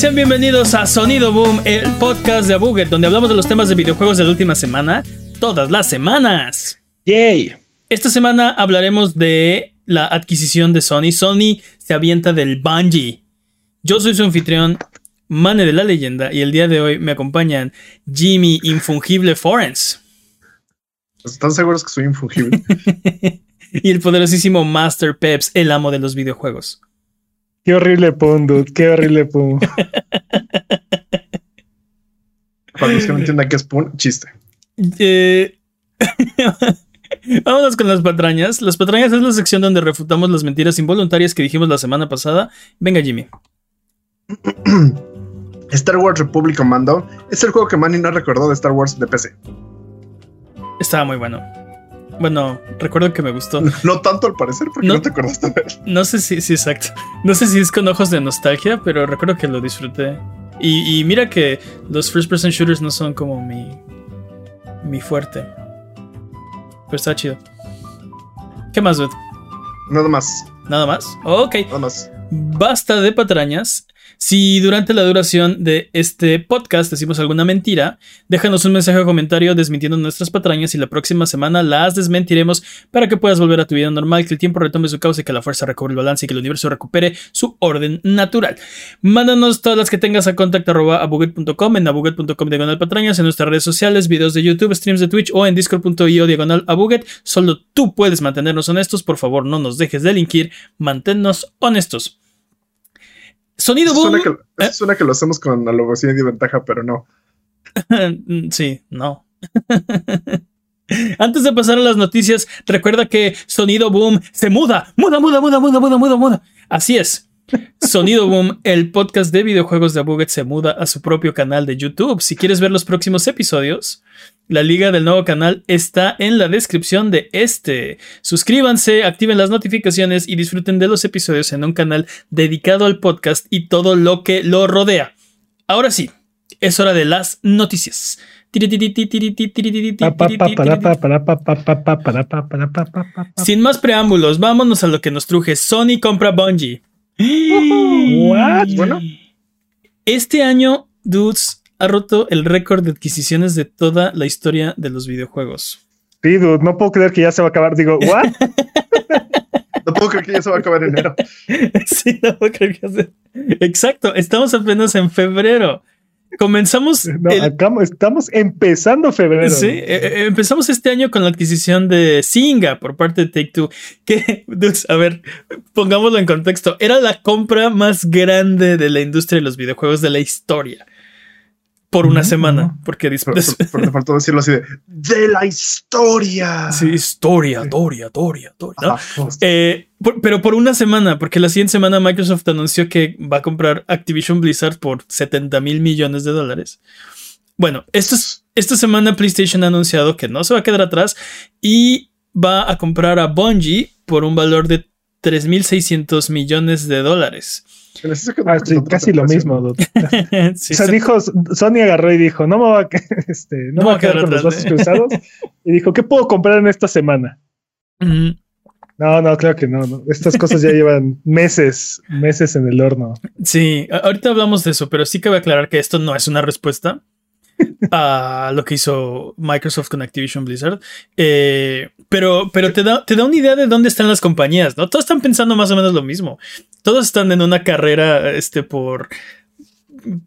Sean bienvenidos a Sonido Boom, el podcast de Abuget, donde hablamos de los temas de videojuegos de la última semana, todas las semanas. Yay. Esta semana hablaremos de la adquisición de Sony. Sony se avienta del Bungie. Yo soy su anfitrión, Mane de la Leyenda, y el día de hoy me acompañan Jimmy Infungible Forens. ¿Están seguros que soy infungible? y el poderosísimo Master Peps, el amo de los videojuegos. Qué horrible pun, dude. Qué horrible pun. Para los que no entiendan qué es pun, chiste. Eh, Vámonos con las patrañas. Las patrañas es la sección donde refutamos las mentiras involuntarias que dijimos la semana pasada. Venga, Jimmy. Star Wars Republic Commando es el juego que Manny no recordó de Star Wars de PC. Estaba muy bueno. Bueno, recuerdo que me gustó. No tanto al parecer, porque no, te acordaste de él. No sé si, sí, exacto. No sé si es con ojos de nostalgia, pero recuerdo que lo disfruté. Y, mira que los first person shooters no son como mi, mi fuerte. Pero está chido. ¿Qué más, dude? Nada más. ¿Nada más? Ok. Nada más. Basta de patrañas. Si durante la duración de este podcast decimos alguna mentira, déjanos un mensaje o comentario desmintiendo nuestras patrañas y la próxima semana las desmentiremos para que puedas volver a tu vida normal, que el tiempo retome su causa y que la fuerza recobre el balance y que el universo recupere su orden natural. Mándanos todas las que tengas a contact.abuget.com en abuget.com diagonal patrañas en nuestras redes sociales, videos de YouTube, streams de Twitch o en discord.io diagonal abuget. Solo tú puedes mantenernos honestos, por favor no nos dejes delinquir, manténnos honestos. Sonido boom. Suena que, ¿Eh? suena que lo hacemos con alogocía y ventaja, pero no. sí, no. Antes de pasar a las noticias, recuerda que Sonido Boom se muda, muda, muda, muda, muda, muda, muda, muda. Así es. Sonido Boom, el podcast de videojuegos de Abuget se muda a su propio canal de YouTube. Si quieres ver los próximos episodios, la liga del nuevo canal está en la descripción de este. Suscríbanse, activen las notificaciones y disfruten de los episodios en un canal dedicado al podcast y todo lo que lo rodea. Ahora sí, es hora de las noticias. Sin más preámbulos, vámonos a lo que nos truje. Sony compra Bungie. Bueno. Este año, Dudes ha roto el récord de adquisiciones de toda la historia de los videojuegos. Sí, dude, no puedo creer que ya se va a acabar. Digo, ¿what? no puedo creer que ya se va a acabar enero. sí, no puedo creer que ya se... Exacto, estamos apenas en febrero. Comenzamos. estamos empezando febrero. Sí, eh, eh, empezamos este año con la adquisición de Singa por parte de Take Two. Que, a ver, pongámoslo en contexto. Era la compra más grande de la industria de los videojuegos de la historia por una semana, porque después... te faltó decirlo así de, de la historia. Sí, historia, Doria, Doria, Doria. Eh, pero por una semana, porque la siguiente semana Microsoft anunció que va a comprar Activision Blizzard por 70 mil millones de dólares. Bueno, esta semana PlayStation ha anunciado que no se va a quedar atrás y va a comprar a Bungie por un valor de 3.600 millones de dólares. Ah, casi lo mismo. o sea, dijo, Sony agarró y dijo, no me voy a, este, no me a quedar con los brazos cruzados. y dijo, ¿qué puedo comprar en esta semana? No, no, claro que no, Estas cosas ya llevan meses, meses en el horno. Sí, ahorita hablamos de eso, pero sí que voy a aclarar que esto no es una respuesta a lo que hizo Microsoft con Activision Blizzard. Eh, pero pero te, da, te da una idea de dónde están las compañías, ¿no? Todos están pensando más o menos lo mismo. Todos están en una carrera este, por,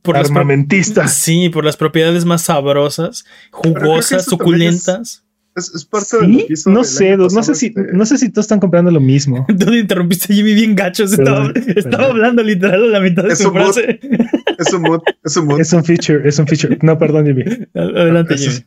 por armamentistas. sí, por las propiedades más sabrosas, jugosas, suculentas. Es, parte de lo que hizo No sé, no sé, si, este no sé si todos están comprando lo mismo. ¿Dónde interrumpiste a Jimmy bien gacho? Estaba, estaba hablando literal a la mitad de su frase. Es un mood, es un mood. Es un feature, es un feature. No, perdón, Jimmy. Adelante, Jimmy.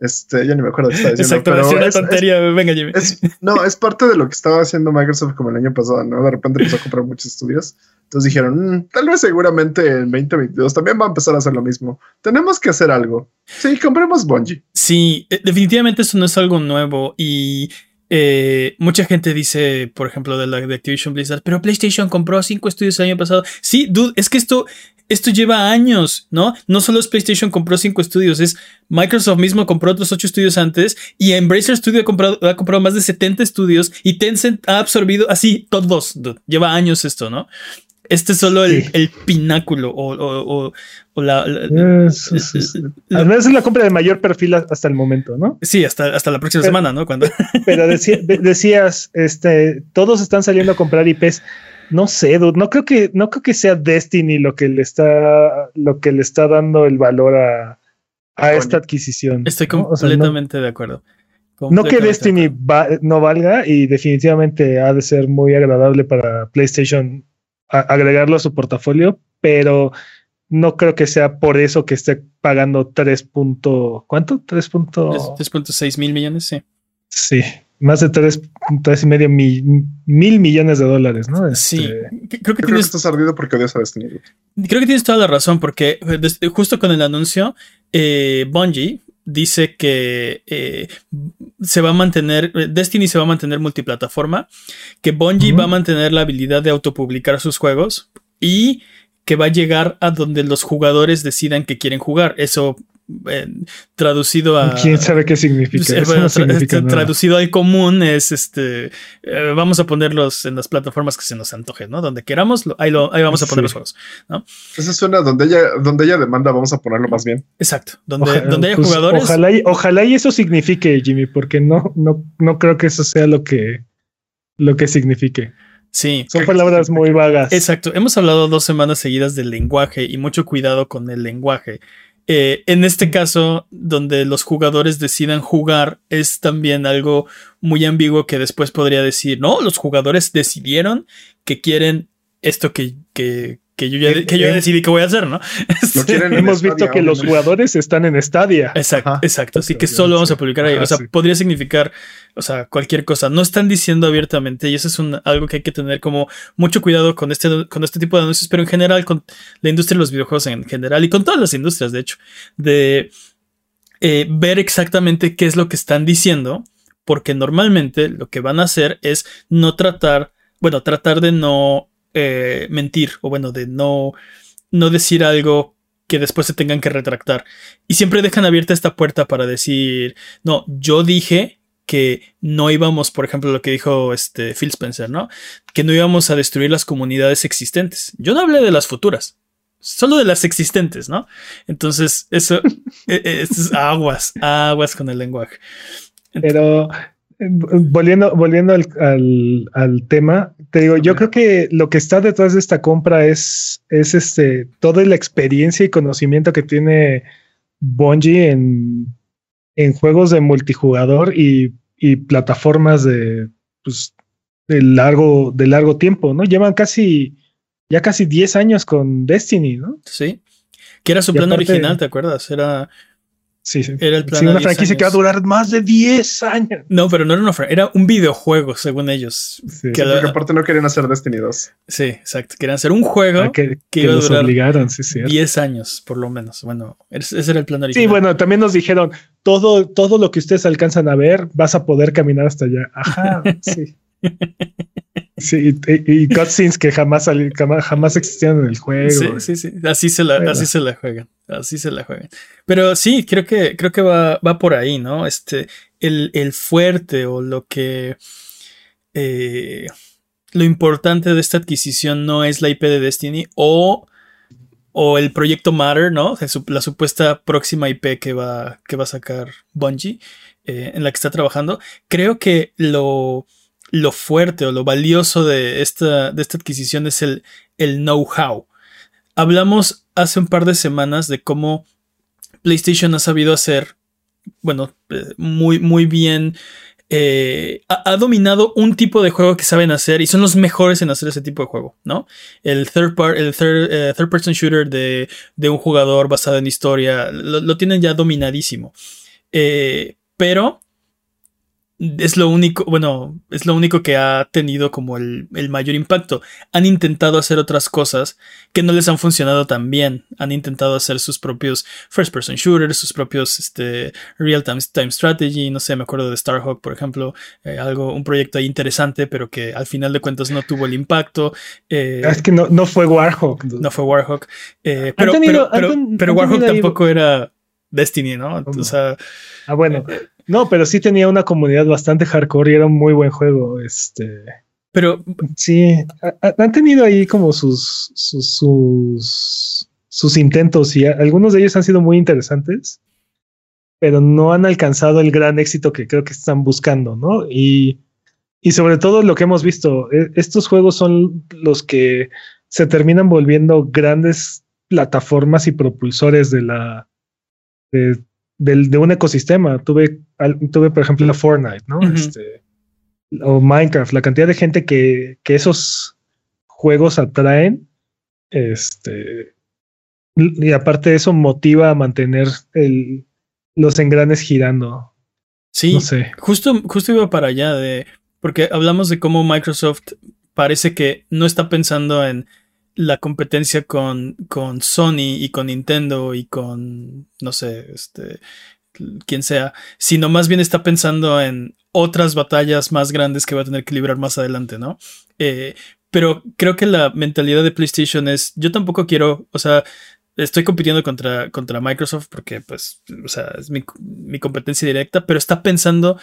Este, ya ni me acuerdo qué estaba diciendo. Exacto, pero es una tontería. Venga, Jimmy. no, es parte de lo que estaba haciendo Microsoft como el año pasado, ¿no? De repente empezó a comprar muchos estudios. Entonces dijeron, mm, tal vez seguramente en 2022 también va a empezar a hacer lo mismo. Tenemos que hacer algo. Sí, compremos Bungie. Sí, eh, definitivamente eso no es algo nuevo y eh, mucha gente dice, por ejemplo, de la de Activision Blizzard, pero PlayStation compró cinco estudios el año pasado. Sí, dude, es que esto, esto lleva años, ¿no? No solo es PlayStation compró cinco estudios, es Microsoft mismo compró otros ocho estudios antes y Embracer Studio ha comprado, más de 70 estudios y Tencent ha absorbido así todos. Lleva años esto, ¿no? Este es solo el, pináculo o, la... Además es la compra de mayor perfil hasta el momento, ¿no? Sí, hasta, hasta la próxima semana, ¿no? Cuando... Pero decías, este, todos están saliendo a comprar IPs. No sé, no creo que, no creo que sea Destiny lo que le está, lo que le está dando el valor a, esta adquisición. Estoy completamente de acuerdo. No que Destiny no valga y definitivamente ha de ser muy agradable para PlayStation agregarlo a su portafolio, pero no creo que sea por eso que esté pagando 3. ¿Cuánto? 3.6 mil millones, sí. Sí, más de 3, y medio mil, millones de dólares, ¿no? Sí, este, creo que tienes... estás ardido porque odias a Destiny. Creo que tienes toda la razón, porque eh, justo con el anuncio, eh, Bungie dice que eh, se va a mantener, Destiny se va a mantener multiplataforma, que Bungie va a mantener la habilidad de autopublicar sus juegos y que va a llegar a donde los jugadores decidan que quieren jugar. Eso traducido a. ¿Quién sabe qué significa? Este, traducido al común es este. Eh, vamos a ponerlos en las plataformas que se nos antoje, ¿no? Donde queramos, ahí, ahí vamos a poner los juegos, ¿no? Esa suena donde ella, donde ella demanda, vamos a ponerlo más bien. Exacto. Donde, donde haya pues, jugadores. Ojalá y, ojalá y eso signifique, Jimmy, porque no, no, no creo que eso sea lo que, lo que signifique. Sí. Son palabras muy vagas. Exacto. Hemos hablado dos semanas seguidas del lenguaje y mucho cuidado con el lenguaje. Eh, en este caso, donde los jugadores decidan jugar, es también algo muy ambiguo que después podría decir, no, los jugadores decidieron que quieren esto que, que, que yo ya, que yo decidí que voy a hacer, ¿no? Hemos visto que los jugadores están en Stadia. Exacto, exacto. Así que solo vamos a publicar ahí. o sea, podría significar, o sea, cualquier cosa. No están diciendo abiertamente y eso es un, algo que hay que tener como mucho cuidado con este, con este tipo de anuncios, pero en general con la industria de los videojuegos en general y con todas las industrias, de hecho, de eh, ver exactamente qué es lo que están diciendo, porque normalmente lo que van a hacer es no tratar, bueno, tratar de no eh, mentir o bueno, de no, no decir algo que después se tengan que retractar. Y siempre dejan abierta esta puerta para decir, no, yo dije que no íbamos, por ejemplo, lo que dijo este Phil Spencer, ¿no? Que no íbamos a destruir las comunidades existentes. Yo no hablé de las futuras, solo de las existentes, ¿no? Entonces, eso e, e, es aguas, aguas con el lenguaje. Pero volviendo, volviendo al, tema, te digo, yo creo que lo que está detrás de esta compra es, es este, toda la experiencia y conocimiento que tiene Bungie en, en juegos de multijugador y, plataformas de, pues, de, largo, de largo tiempo, ¿no? Llevan casi, ya casi 10 años con Destiny, ¿no? Sí. Que era su plan original, ¿te acuerdas? Era Sí, sí. Era el plan. Sí, una franquicia que va a durar más de 10 años. No, pero no era una franquicia, era un videojuego, según ellos. Sí, que porque aparte no querían hacer Destiny 2. Sí, exacto. Querían hacer un juego ah, que, iba a durar obligaron, sí, 10 años, por lo menos. Bueno, ese era el plan original. Sí, bueno, también nos dijeron, todo, todo lo que ustedes alcanzan a ver, vas a poder caminar hasta allá. Ajá, sí. Sí, y, cutscenes que jamás, jamás, jamás, existían en el juego. Sí, sí, sí. Así se la, así se la juegan. Así se la juegan. Pero sí, creo que, creo que va, va por ahí, ¿no? Este, el, el fuerte o lo que. Eh, lo importante de esta adquisición no es la IP de Destiny o, o el proyecto Matter, ¿no? La supuesta próxima IP que va, que va a sacar Bungie, eh, en la que está trabajando. Creo que lo lo fuerte o lo valioso de esta, de esta adquisición es el, el know-how. Hablamos hace un par de semanas de cómo PlayStation ha sabido hacer, bueno, eh, muy, muy bien. Eh, ha, dominado un tipo de juego que saben hacer y son los mejores en hacer ese tipo de juego, ¿no? El third, el eh, third, person shooter de, de, un jugador basado en historia lo, lo tienen ya dominadísimo. pero es lo único, bueno, es lo único que ha tenido como el, mayor impacto. Han intentado hacer otras cosas que no les han funcionado tan bien. Han intentado hacer sus propios first person shooters, sus propios este, real time, time strategy. No sé, me acuerdo de Starhawk, por ejemplo, eh, algo, un proyecto ahí interesante, pero que al final de cuentas no tuvo el impacto. Eh, es que no, no fue Warhawk. No fue Warhawk. Eh, pero, pero, Warhawk tampoco era Destiny, ¿no? O sea, ah, bueno. No, pero sí tenía una comunidad bastante hardcore y era un muy buen juego. Este. Pero sí, han tenido ahí como sus, sus, sus, intentos y algunos de ellos han sido muy interesantes, pero no han alcanzado el gran éxito que creo que están buscando, ¿no? Y, y sobre todo lo que hemos visto, e, estos juegos son los que se terminan volviendo grandes plataformas y propulsores de la de, de un ecosistema. Tuve, tuve, por ejemplo, la Fortnite, ¿no? este, o Minecraft, la cantidad de gente que, que esos juegos atraen, este, y aparte de eso motiva a mantener el, los engranes girando. Sí, no sé. justo, justo iba para allá de, porque hablamos de cómo Microsoft parece que no está pensando en la competencia con, con Sony y con Nintendo y con, no sé, este, quien sea, sino más bien está pensando en otras batallas más grandes que va a tener que librar más adelante, ¿no? Eh, pero creo que la mentalidad de PlayStation es, yo tampoco quiero, o sea, estoy compitiendo contra, contra Microsoft porque, pues, o sea, es mi, mi competencia directa, pero está pensando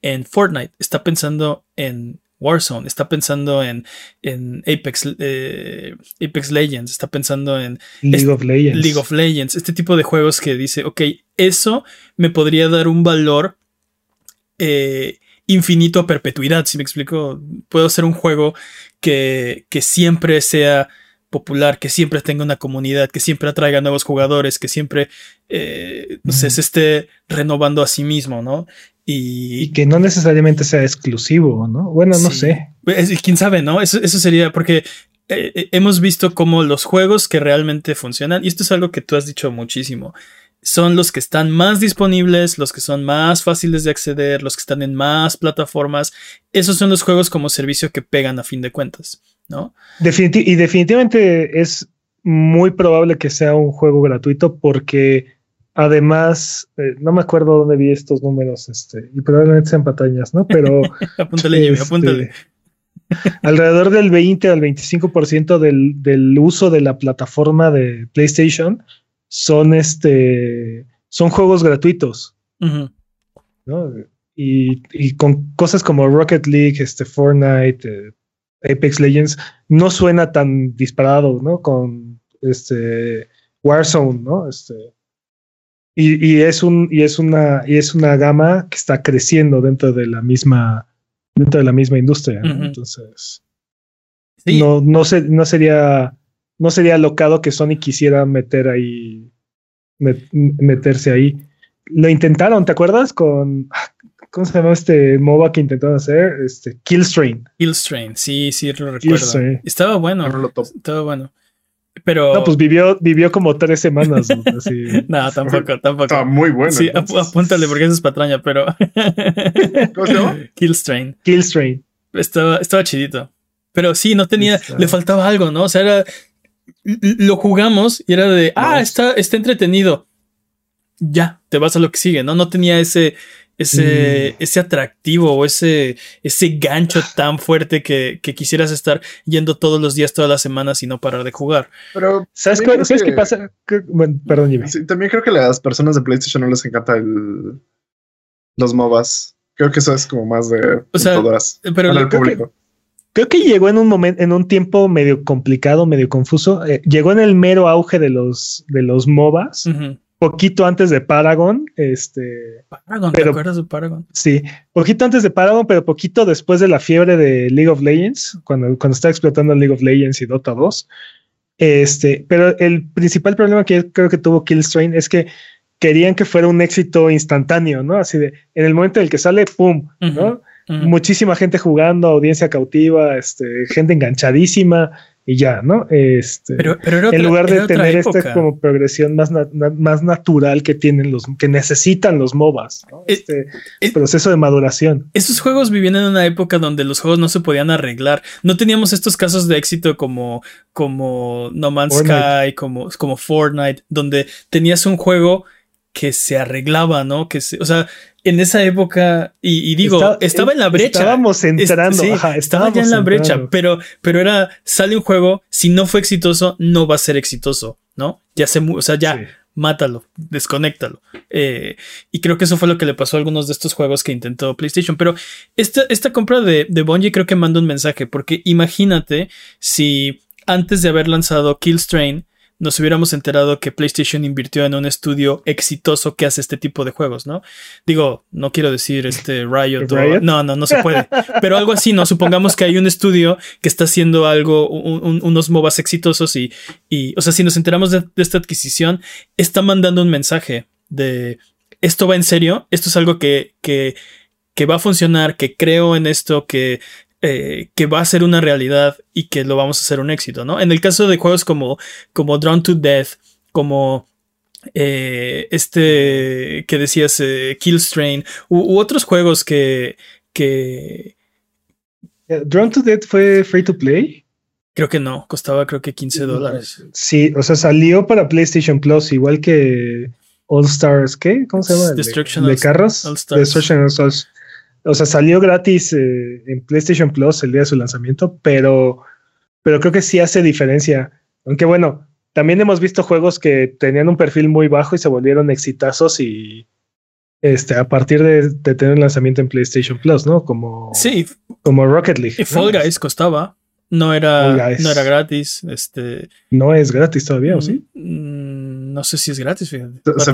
en Fortnite, está pensando en Warzone, está pensando en, en Apex, eh, Apex Legends, está pensando en League of Legends. League of Legends, este tipo de juegos que dice, ok, eso me podría dar un valor eh, infinito a perpetuidad, si me explico. Puedo hacer un juego que, que siempre sea popular, que siempre tenga una comunidad, que siempre atraiga nuevos jugadores, que siempre eh, se esté renovando a sí mismo, ¿no? Y, que no necesariamente sea exclusivo, ¿no? Bueno, no sé. Quién sabe, ¿no? Eso, eso sería porque eh, eh, hemos visto como los juegos que realmente funcionan, y esto es algo que tú has dicho muchísimo, son los que están más disponibles, los que son más fáciles de acceder, los que están en más plataformas. Esos son los juegos como servicio que pegan a fin de cuentas, ¿no? y definitivamente es muy probable que sea un juego gratuito porque Además, eh, no me acuerdo dónde vi estos números, este, y probablemente sean patañas, ¿no? Pero. apúntale, este, apúntale. alrededor del 20 al 25% del, del uso de la plataforma de PlayStation son este son juegos gratuitos. ¿no? y, y, con cosas como Rocket League, este, Fortnite, eh, Apex Legends, no suena tan disparado, ¿no? Con este Warzone, ¿no? Este, y, es un, y es una, y es una gama que está creciendo dentro de la misma, dentro de la misma industria. Entonces, no, no, no sería, no sería locado que Sony quisiera meter ahí, meterse ahí. Lo intentaron, ¿te acuerdas? Con, ¿cómo se llama este MOBA que intentaron hacer? Este, Killstrain. Killstrain, sí, sí, lo recuerdo. Estaba bueno. Estaba bueno. Pero. No, pues vivió, vivió como tres semanas. no, tampoco, tampoco. Estaba muy bueno. Sí, apúntale porque eso es patraña, pero. ¿Cómo se llama? Killstrain. Killstrain. Estaba, estaba chidito. Pero sí, no tenía. Le faltaba algo, ¿no? O sea, era. Lo jugamos y era de. Ah, está, está entretenido. Ya, te vas a lo que sigue, ¿no? No tenía ese ese, mm. ese atractivo o ese, ese gancho tan fuerte que, quisieras estar yendo todos los días, todas las semanas y no parar de jugar. Pero, ¿sabes, qué, pasa? perdón, Jimmy. también creo que a las personas de PlayStation no les encanta los MOBAs. Creo que eso es como más de o sea, pero el público. creo que llegó en un momento, en un tiempo medio complicado, medio confuso. Eh, llegó en el mero auge de los, de los MOBAs poquito antes de Paragon. Este, Paragon, ¿te acuerdas de Paragon? Sí, poquito antes de Paragon, pero poquito después de la fiebre de League of Legends, cuando, cuando está explotando League of Legends y Dota 2. Este, pero el principal problema que creo que tuvo Killstrain es que querían que fuera un éxito instantáneo, ¿no? Así de, en el momento en el que sale, ¡pum! ¿no? Muchísima gente jugando, audiencia cautiva, este, gente enganchadísima y ya, ¿no? Este, pero, pero en lugar de tener esta como progresión más, más natural que tienen los que necesitan los MOBAs, ¿no? Eh, este eh, proceso de maduración. Esos juegos vivían en una época donde los juegos no se podían arreglar. No teníamos estos casos de éxito como, como No Man's Sky, como, como Fortnite, donde tenías un juego que se arreglaba, ¿no? Que se, o sea, en esa época, y, digo, estaba en la brecha. Estábamos entrando, estaba ya en la brecha, pero, pero era, sale un juego, si no fue exitoso, no va a ser exitoso, ¿no? Ya se, o sea, ya mátalo, desconéctalo. Eh, y creo que eso fue lo que le pasó a algunos de estos juegos que intentó PlayStation. Pero esta, esta compra de, de Bungie creo que manda un mensaje, porque imagínate si antes de haber lanzado Killstrain, nos hubiéramos enterado que PlayStation invirtió en un estudio exitoso que hace este tipo de juegos, ¿no? Digo, no quiero decir este Riot, no, no, no se puede, pero algo así, ¿no? Supongamos que hay un estudio que está haciendo algo, unos MOBAs exitosos y, y, o sea, si nos enteramos de, esta adquisición, está mandando un mensaje de esto va en serio, esto es algo que, que, que va a funcionar, que creo en esto, que eh, que va a ser una realidad y que lo vamos a hacer un éxito, ¿no? En el caso de juegos como, como Drawn to Death, como eh, este que decías, eh, Killstrain, u, otros juegos que... que Drawn to Death fue free to play. Creo que no, costaba creo que 15 dólares. Sí, o sea, salió para PlayStation Plus, igual que All Stars, ¿qué? ¿Cómo se llama? Destruction de, carros. Destruction All Stars. O sea, salió gratis eh, en PlayStation Plus el día de su lanzamiento, pero, pero creo que sí hace diferencia. Aunque bueno, también hemos visto juegos que tenían un perfil muy bajo y se volvieron exitazos y este, a partir de, tener un lanzamiento en PlayStation Plus, ¿no? Como, sí. como Rocket League. Y Fall Guys costaba. No era, no era gratis. Este. No es gratis todavía, ¿o sí? Mm, no sé si es gratis, fíjate. Se,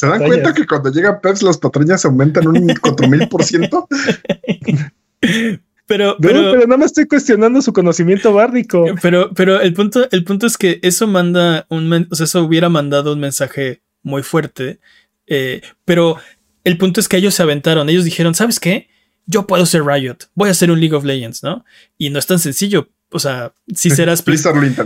¿Se dan cuenta que cuando llega Peps las patrañas aumentan un 4000%? Pero, pero, pero no me estoy cuestionando su conocimiento bárdico. Pero, pero el punto, el punto es que eso manda un, o sea, eso hubiera mandado un mensaje muy fuerte. Eh, pero el punto es que ellos se aventaron. Ellos dijeron, ¿sabes qué? Yo puedo ser Riot. Voy a ser un League of Legends, ¿no? Y no es tan sencillo o sea, si serás,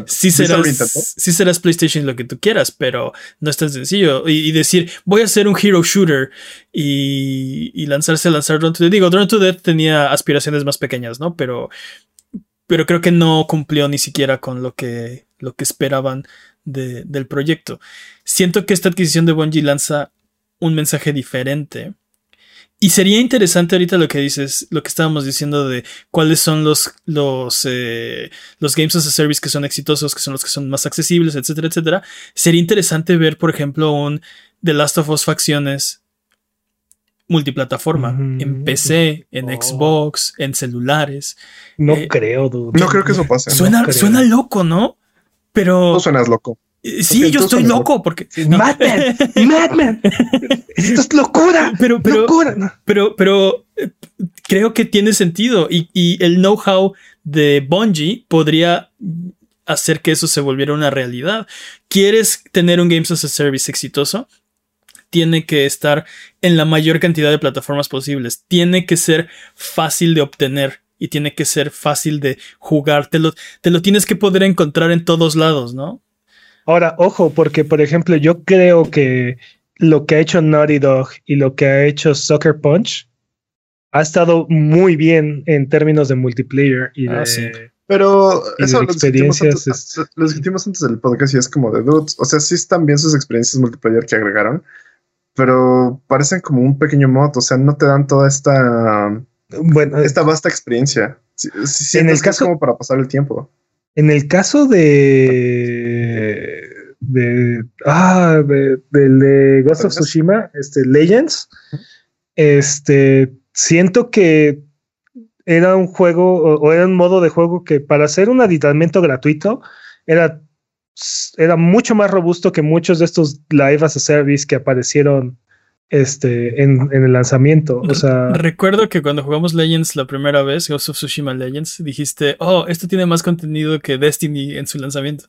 si serás, si serás PlayStation lo que tú quieras, pero no es tan sencillo. Y, decir, voy a hacer un hero shooter y, lanzarse a lanzar Drone to Death. Digo, Drone to Death tenía aspiraciones más pequeñas, ¿no? Pero, pero creo que no cumplió ni siquiera con lo que, lo que esperaban del proyecto. Siento que esta adquisición de Bungie lanza un mensaje diferente y sería interesante ahorita lo que dices, lo que estábamos diciendo de cuáles son los, los, eh, los games as a service que son exitosos, que son los que son más accesibles, etcétera, etcétera. Sería interesante ver, por ejemplo, un The Last of Us facciones multiplataforma en PC, en oh. Xbox, en celulares. No eh, creo, dude. No creo que eso pase. Suena, suena loco, ¿no? Pero. No suenas loco. Eh, sí, yo estoy loco porque. Madman, Madman. Esto es locura. Pero, pero, locura. pero, pero eh, creo que tiene sentido y, y el know-how de Bungie podría hacer que eso se volviera una realidad. ¿Quieres tener un Games as a Service exitoso? Tiene que estar en la mayor cantidad de plataformas posibles. Tiene que ser fácil de obtener y tiene que ser fácil de jugar. Te lo, te lo tienes que poder encontrar en todos lados, ¿no? Ahora, ojo, porque por ejemplo, yo creo que lo que ha hecho Naughty Dog y lo que ha hecho Soccer Punch ha estado muy bien en términos de multiplayer y ah, de. Pero eso lo discutimos, antes, lo discutimos antes del podcast y es como de dudes. O sea, sí están bien sus experiencias multiplayer que agregaron, pero parecen como un pequeño mod. O sea, no te dan toda esta. Bueno, esta vasta experiencia. en el caso, como para pasar el tiempo. En el caso de. De. Ah, de, del de Ghost of Tsushima, este, Legends, este. Siento que era un juego o, era un modo de juego que para hacer un aditamento gratuito era, era mucho más robusto que muchos de estos live as a service que aparecieron este, en, el lanzamiento. O sea, recuerdo que cuando jugamos Legends la primera vez, Ghost of Tsushima Legends, dijiste, oh, esto tiene más contenido que Destiny en su lanzamiento.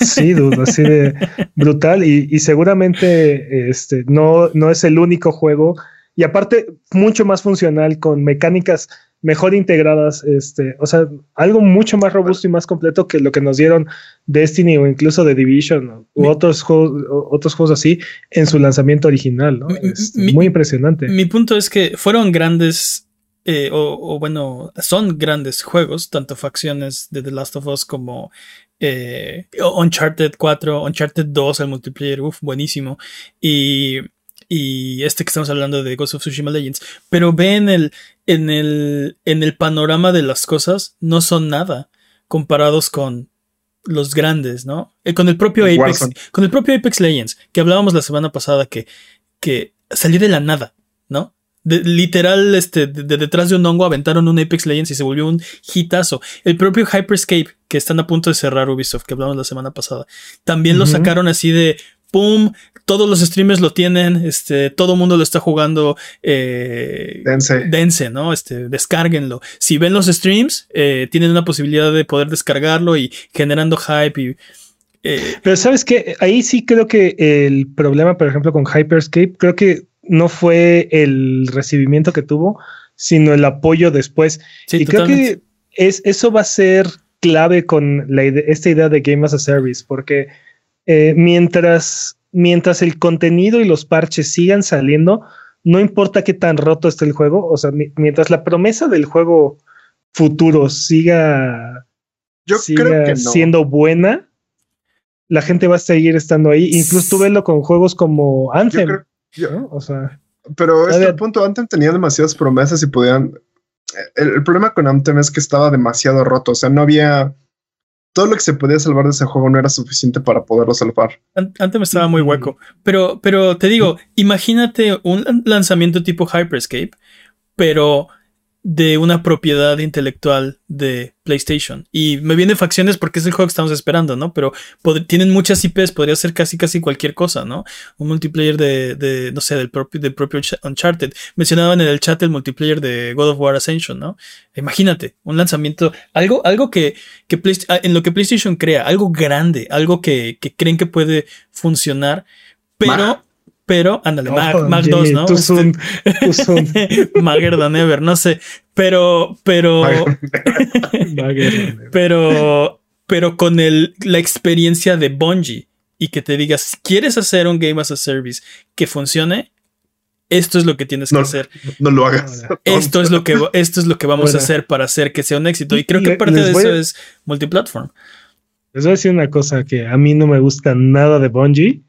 Sí, dude, así de brutal. Y, y, seguramente este, no, no es el único juego. Y aparte, mucho más funcional con mecánicas mejor integradas, este, o sea, algo mucho más robusto y más completo que lo que nos dieron Destiny o incluso The Division u otros juegos, otros juegos así en su lanzamiento original, ¿no? muy impresionante. Mi punto es que fueron grandes, eh, o, bueno, son grandes juegos, tanto facciones de The Last of Us como eh, Uncharted 4, Uncharted 2, el multiplayer, uff, buenísimo. Y y este que estamos hablando de Ghost of Tsushima Legends, pero ve en el, en el, en el panorama de las cosas, no son nada comparados con los grandes, ¿no? Eh, con el propio Apex, con el propio Apex Legends, que hablábamos la semana pasada que, que salió de la nada, ¿no? literal, este, de, detrás de un hongo aventaron un Apex Legends y se volvió un hitazo. El propio Hyperscape, que están a punto de cerrar Ubisoft, que hablamos la semana pasada, también lo sacaron así de ¡pum! Todos los streamers lo tienen, este, todo el mundo lo está jugando. Eh, dense. dense. ¿no? Este, descárguenlo. Si ven los streams, eh, tienen una posibilidad de poder descargarlo y generando hype y. Eh, Pero sabes que ahí sí creo que el problema, por ejemplo, con Hyperscape, creo que no fue el recibimiento que tuvo, sino el apoyo después. y creo que es, eso va a ser clave con la esta idea de Game as a Service, porque mientras mientras el contenido y los parches sigan saliendo, no importa qué tan roto esté el juego, o sea, mientras la promesa del juego futuro siga, Yo creo siendo buena, la gente va a seguir estando ahí. Incluso tú velo con juegos como Anthem. O sea, pero este punto, Anthem tenía demasiadas promesas y podían. el, problema con Anthem es que estaba demasiado roto. O sea, no había todo lo que se podía salvar de ese juego no era suficiente para poderlo salvar. Antes me estaba muy hueco. Pero, pero te digo, imagínate un lanzamiento tipo Hyperscape, pero de una propiedad intelectual de PlayStation. Y me viene facciones porque es el juego que estamos esperando, ¿no? Pero tienen muchas IPs, podría ser casi casi cualquier cosa, ¿no? Un multiplayer de, no sé, del propio, del propio Uncharted. Mencionaban en el chat el multiplayer de God of War Ascension, ¿no? Imagínate, un lanzamiento, algo, algo que, que ah, en lo que PlayStation crea, algo grande, algo que, que creen que puede funcionar, pero pero ándale, Mag, 2, ¿no? Este, Magger than ever, no sé, pero, pero, pero, pero con el, la experiencia de Bungie y que te digas, ¿quieres hacer un Game as a Service que funcione? Esto es lo que tienes que hacer. No lo hagas. Esto es lo que, esto es lo que vamos a hacer para hacer que sea un éxito. Y creo que parte de eso es multiplatform. Les voy a decir una cosa que a mí no me gusta nada de Bungie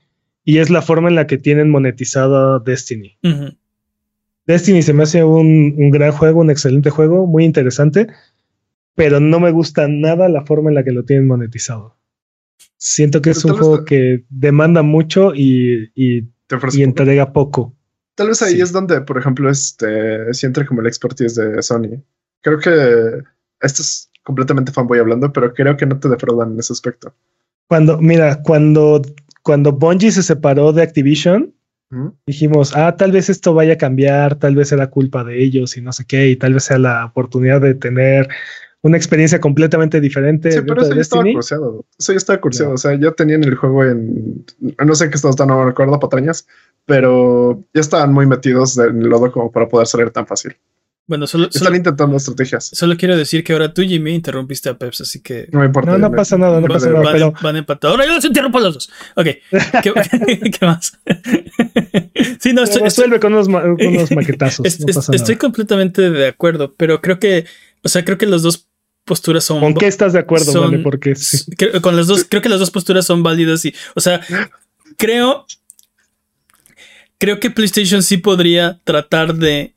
y es la forma en la que tienen monetizado Destiny. Destiny se me hace un, gran juego, un excelente juego, muy interesante, pero no me gusta nada la forma en la que lo tienen monetizado. Siento que es un juego que demanda mucho y, y, entrega poco. Tal vez ahí es donde, por ejemplo, este, si entra como el expertise de Sony. Creo que esto es completamente fanboy hablando, pero creo que no te defraudan en ese aspecto. Cuando, mira, cuando cuando Bungie se separó de Activision, dijimos, ah, tal vez esto vaya a cambiar, tal vez sea culpa de ellos y no sé qué, y tal vez sea la oportunidad de tener una experiencia completamente diferente. Sí, pero eso ya estaba curseado. Eso ya estaba curseado. O sea, ya tenían el juego en. No sé qué estamos dando, no recuerdo, patrañas, pero ya estaban muy metidos en el lodo como para poder salir tan fácil. Bueno, solo. Están intentando estrategias. Solo quiero decir que ahora tú, Jimmy, interrumpiste a Peps, así que. No me importa. No, no pasa nada, no pasa nada. Van, pero... van empatados. Ahora yo los interrumpo a los dos. Ok. ¿Qué, ¿qué más? sí, no, estoy. estoy con unos, unos maquetazos. estoy completamente de acuerdo, pero creo que. O sea, creo que las dos posturas son. ¿Con qué estás de acuerdo, son, Porque con las dos, creo que las dos posturas son válidas y, o sea, creo, creo que PlayStation sí podría tratar de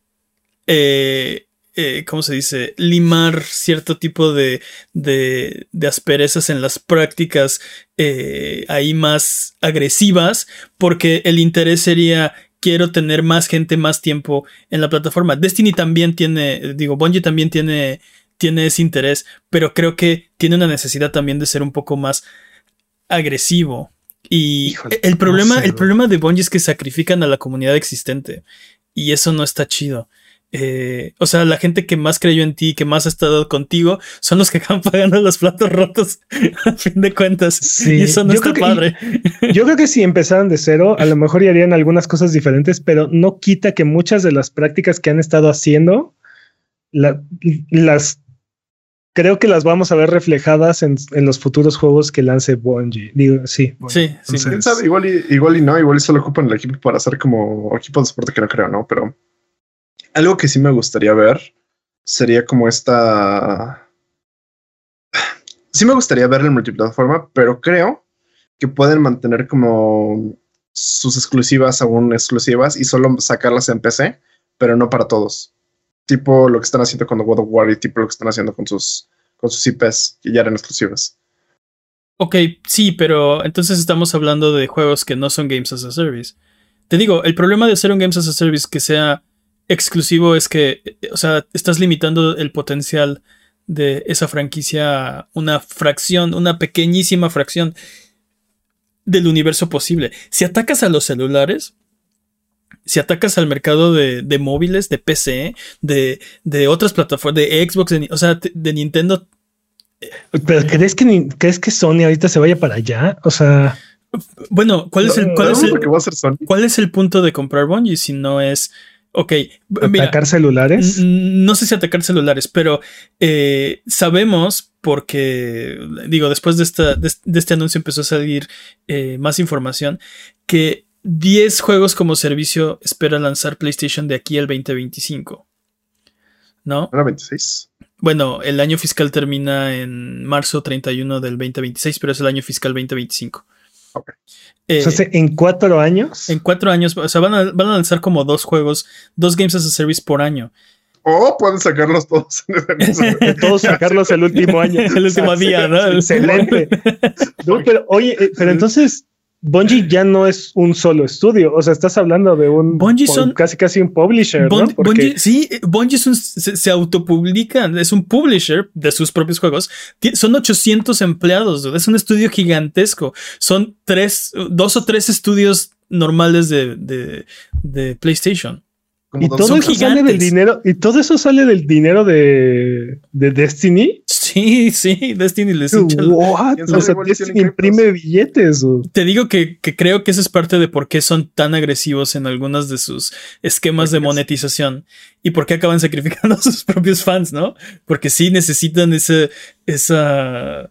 eh, eh, ¿cómo se dice? Limar cierto tipo de, de, asperezas en las prácticas eh, ahí más agresivas, porque el interés sería quiero tener más gente más tiempo en la plataforma. Destiny también tiene, digo, Bungie también tiene, tiene ese interés, pero creo que tiene una necesidad también de ser un poco más agresivo. Y el problema, el problema de Bungie es que sacrifican a la comunidad existente. Y eso no está chido. Eh, o sea, la gente que más creyó en ti, que más ha estado contigo, son los que acaban pagando los platos rotos a fin de cuentas. Sí. Y eso no yo está padre. yo creo que si empezaran de cero, a lo mejor ya harían algunas cosas diferentes, pero no quita que muchas de las prácticas que han estado haciendo, las creo que las vamos a ver reflejadas en, los futuros juegos que lance Bungie. Digo, sí. sí, sí. Igual y, igual y no, igual y solo ocupan el equipo para hacer como equipo de soporte que no creo, ¿no? Pero algo que sí me gustaría ver sería como esta. Sí me gustaría ver en multiplataforma, pero creo que pueden mantener como sus exclusivas aún exclusivas y solo sacarlas en PC, pero no para todos. Tipo lo que están haciendo con God of War y tipo lo que están haciendo con sus, con sus IPs que ya eran exclusivas. Ok, sí, pero entonces estamos hablando de juegos que no son Games as a Service. Te digo, el problema de hacer un Games as a Service que sea exclusivo es que, o sea, estás limitando el potencial de esa franquicia a una fracción, una pequeñísima fracción del universo posible. Si atacas a los celulares, si atacas al mercado de, móviles, de PC, de, de, otras plataformas, de Xbox, o sea, de, Nintendo. ¿Pero crees que, crees que Sony ahorita se vaya para allá? O sea. Bueno, ¿cuál es el, cuál es el, ¿cuál es el punto de comprar Bungie si no es Ok. ¿Atacar celulares? No sé si atacar celulares, pero eh, sabemos porque, digo, después de, esta, de, este anuncio empezó a salir eh, más información que 10 juegos como servicio espera lanzar PlayStation de aquí al 2025. ¿No? ¿Era 26? Bueno, el año fiscal termina en marzo 31 del 2026, pero es el año fiscal 2025. Okay. Eh, o sea, en cuatro años. En cuatro años, o sea, van a, van a lanzar como dos juegos, dos Games as a Service por año. O pueden sacarlos todos. todos sacarlos el último año. el último día, ¿no? Excelente. pero, oye, eh, pero entonces Bungie ya no es un solo estudio, o sea, estás hablando de un Bungie son, casi casi un publisher, ¿no? Bungie, sí, Bungie se, se, autopublican, es un publisher de sus propios juegos. Son 800 empleados, es un estudio gigantesco. Son tres, dos o tres estudios normales de, de, de PlayStation y todo eso sale del dinero, y todo eso sale del dinero de, de Destiny. Sí, sí, Destiny les hincha. Destiny imprime billetes. Te digo que, creo que eso es parte de por qué son tan agresivos en algunos de sus esquemas de monetización y por qué acaban sacrificando a sus propios fans, ¿no? Porque sí necesitan ese, esa,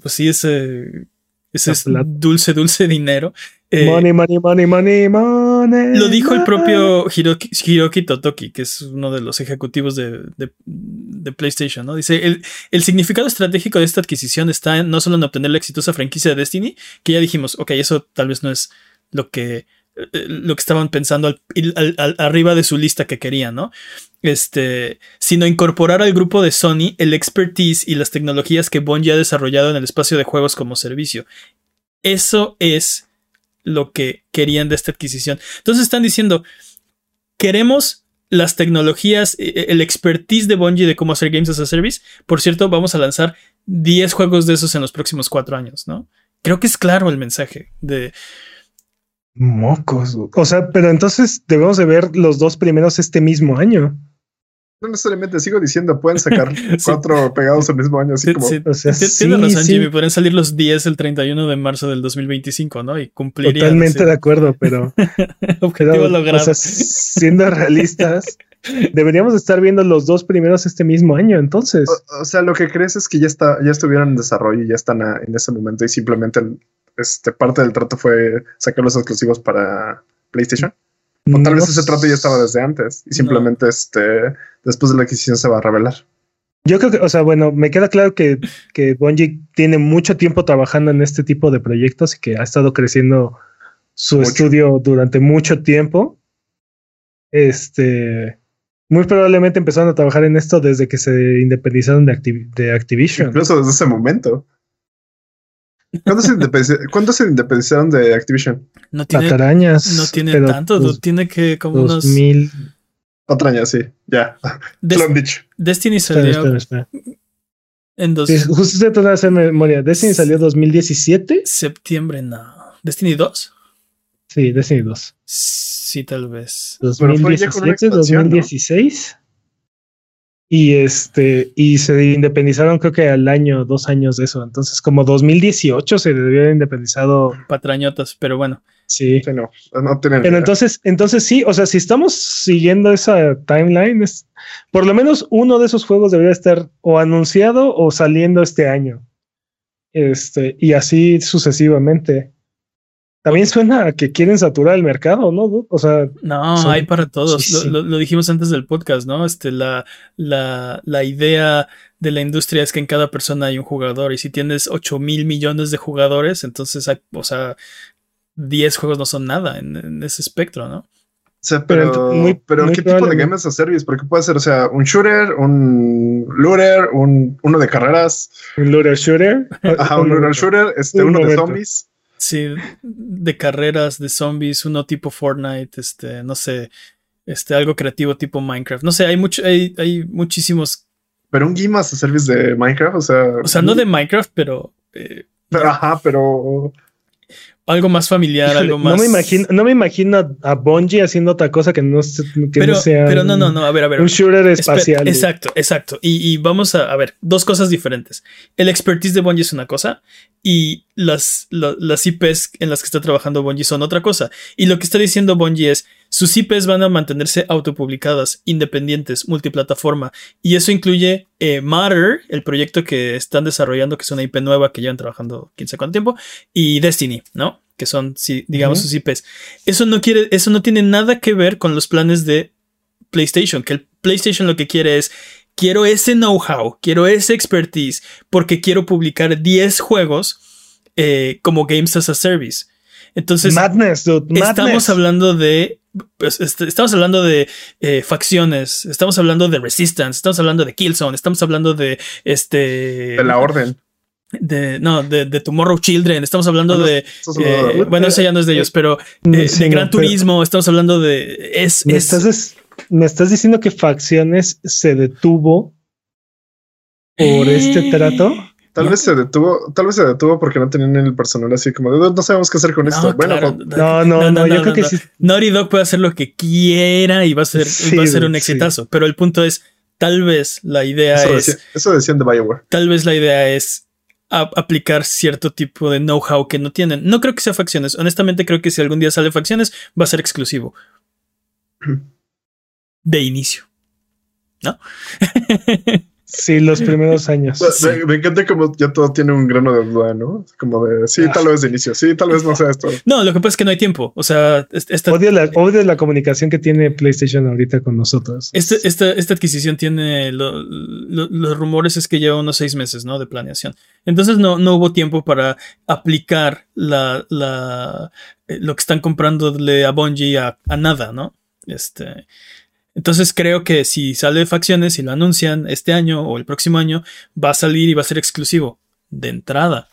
pues sí, ese, ese dulce, dulce dinero eh, money, money, money, money, money. Lo dijo el propio Hiroki, Totoki, que es uno de los ejecutivos de, PlayStation, ¿no? Dice, el, el, significado estratégico de esta adquisición está no solo en obtener la exitosa franquicia de Destiny, que ya dijimos, ok, eso tal vez no es lo que, eh, lo que estaban pensando arriba de su lista que querían, ¿no? Este, sino incorporar al grupo de Sony el expertise y las tecnologías que Bungie ha desarrollado en el espacio de juegos como servicio. Eso es lo que querían de esta adquisición. Entonces están diciendo, queremos las tecnologías, e, e, el expertise de Bungie de cómo hacer games as a service. Por cierto, vamos a lanzar 10 juegos de esos en los próximos 4 años, ¿no? Creo que es claro el mensaje de... Mocos. O sea, pero entonces debemos de ver los dos primeros este mismo año. No necesariamente, sigo diciendo, pueden sacar cuatro pegados el mismo año, así como. o sea, Tienes razón, Jimmy, pueden salir los 10 el 31 de marzo del 2025, ¿no? Y cumplir. Totalmente de acuerdo, pero. Objetivo logrado. O sea, siendo realistas, deberíamos estar viendo los dos primeros este mismo año, entonces. O, sea, lo que crees es que ya está, ya estuvieron en desarrollo y ya están en ese momento y simplemente este, parte del trato fue sacar los exclusivos para PlayStation. O tal vez ese trato ya estaba desde antes y simplemente este, después de la adquisición se va a revelar. Yo creo que, o sea, bueno, me queda claro que, que Bungie tiene mucho tiempo trabajando en este tipo de proyectos y que ha estado creciendo su estudio durante mucho tiempo. Este, muy probablemente empezaron a trabajar en esto desde que se independizaron de, de Activision. Incluso desde ese momento. ¿Cuándo se, independizaron de Activision? No tiene, no tiene tanto, pues, tiene que como unos. Mil... Otra año, sí, ya. Lo han dicho. Destiny salió. En dos... justo se trata de hacer memoria. Destiny salió 2017. Septiembre, no. ¿Destiny 2? Sí, Destiny 2. Sí, tal vez. 2017, 2016. Y este, y se independizaron creo que al año, dos años de eso. Entonces, como 2018 se debió haber independizado. Patrañotas, pero bueno. Sí. no, pero entonces, entonces sí, o sea, si estamos siguiendo esa timeline, es, por lo menos uno de esos juegos debería estar o anunciado o saliendo este año. Este, y así sucesivamente. También suena a que quieren saturar el mercado, ¿no? O sea. No, hay para todos. Lo, dijimos antes del podcast, ¿no? Este, la, la, la, idea de la industria es que en cada persona hay un jugador. Y si tienes 8 mil millones de jugadores, entonces hay, o sea, 10 juegos no son nada en, ese espectro, ¿no? O sea, pero, muy, pero ¿qué tipo de game as a service? Porque puede ser, o sea, un shooter, un looter, un, uno de carreras. Un looter shooter. Ajá, un, looter shooter, este, uno de zombies. Sí, de carreras, de zombies, uno tipo Fortnite, este, no sé, este, algo creativo tipo Minecraft. No sé, hay mucho, hay, hay muchísimos. Pero un game as a service de Minecraft, o sea. O sea, no de Minecraft, pero. Eh, pero ajá, pero algo más familiar, algo más. No me imagino, no me imagino a Bungie haciendo otra cosa que no, que pero, no sea. Pero no, no, no, a ver, a ver. Un shooter espacial. exacto, exacto. Y, vamos a, a, ver, dos cosas diferentes. El expertise de Bungie es una cosa y las, las IPs en las que está trabajando Bungie son otra cosa. Y lo que está diciendo Bungie es, sus IPs van a mantenerse autopublicadas, independientes, multiplataforma. Y eso incluye eh, Matter, el proyecto que están desarrollando, que es una IP nueva que llevan trabajando quién sabe cuánto tiempo, y Destiny, ¿no? Que son, digamos, sus IPs. Eso no quiere, eso no tiene nada que ver con los planes de PlayStation, que el PlayStation lo que quiere es quiero ese know-how, quiero ese expertise, porque quiero publicar 10 juegos eh, como Games as a Service. Entonces, madness, estamos hablando de. Pues, este, estamos hablando de eh, facciones, estamos hablando de Resistance, estamos hablando de Killzone, estamos hablando de este. De la Orden. De, no, de, Tomorrow Children, estamos hablando de. Eh, bueno, ese ya no es de ellos, pero de Gran Turismo, estamos hablando de. Es, es, me estás diciendo que Facciones se detuvo por este trato. Tal vez se detuvo, tal vez se detuvo porque no tenían el personal así como de no sabemos qué hacer con esto. Bueno, no, no, no, yo creo que sí. Naughty Dog puede hacer lo que quiera y va a ser, va a ser un exitazo. Pero el punto es, tal vez la idea es. eso decían de Bioware. Tal vez la idea es aplicar cierto tipo de know-how que no tienen. No creo que sea facciones. Honestamente, creo que si algún día sale facciones, va a ser exclusivo. de inicio. ¿No? sí, los primeros años. Me, encanta como ya todo tiene un grano de duda, ¿no? Como de sí, tal vez de inicio, sí, tal vez no sea esto. No, lo que pasa es que no hay tiempo. O sea, esta, odio, la, la comunicación que tiene PlayStation ahorita con nosotros. Este, esta, esta adquisición tiene los rumores es que lleva unos seis meses, ¿no? De planeación. Entonces no, no hubo tiempo para aplicar la, la, eh, lo que están comprándole a Bungie a, a nada, ¿no? Este. Entonces creo que si sale de facciones y lo anuncian este año o el próximo año, va a salir y va a ser exclusivo de entrada.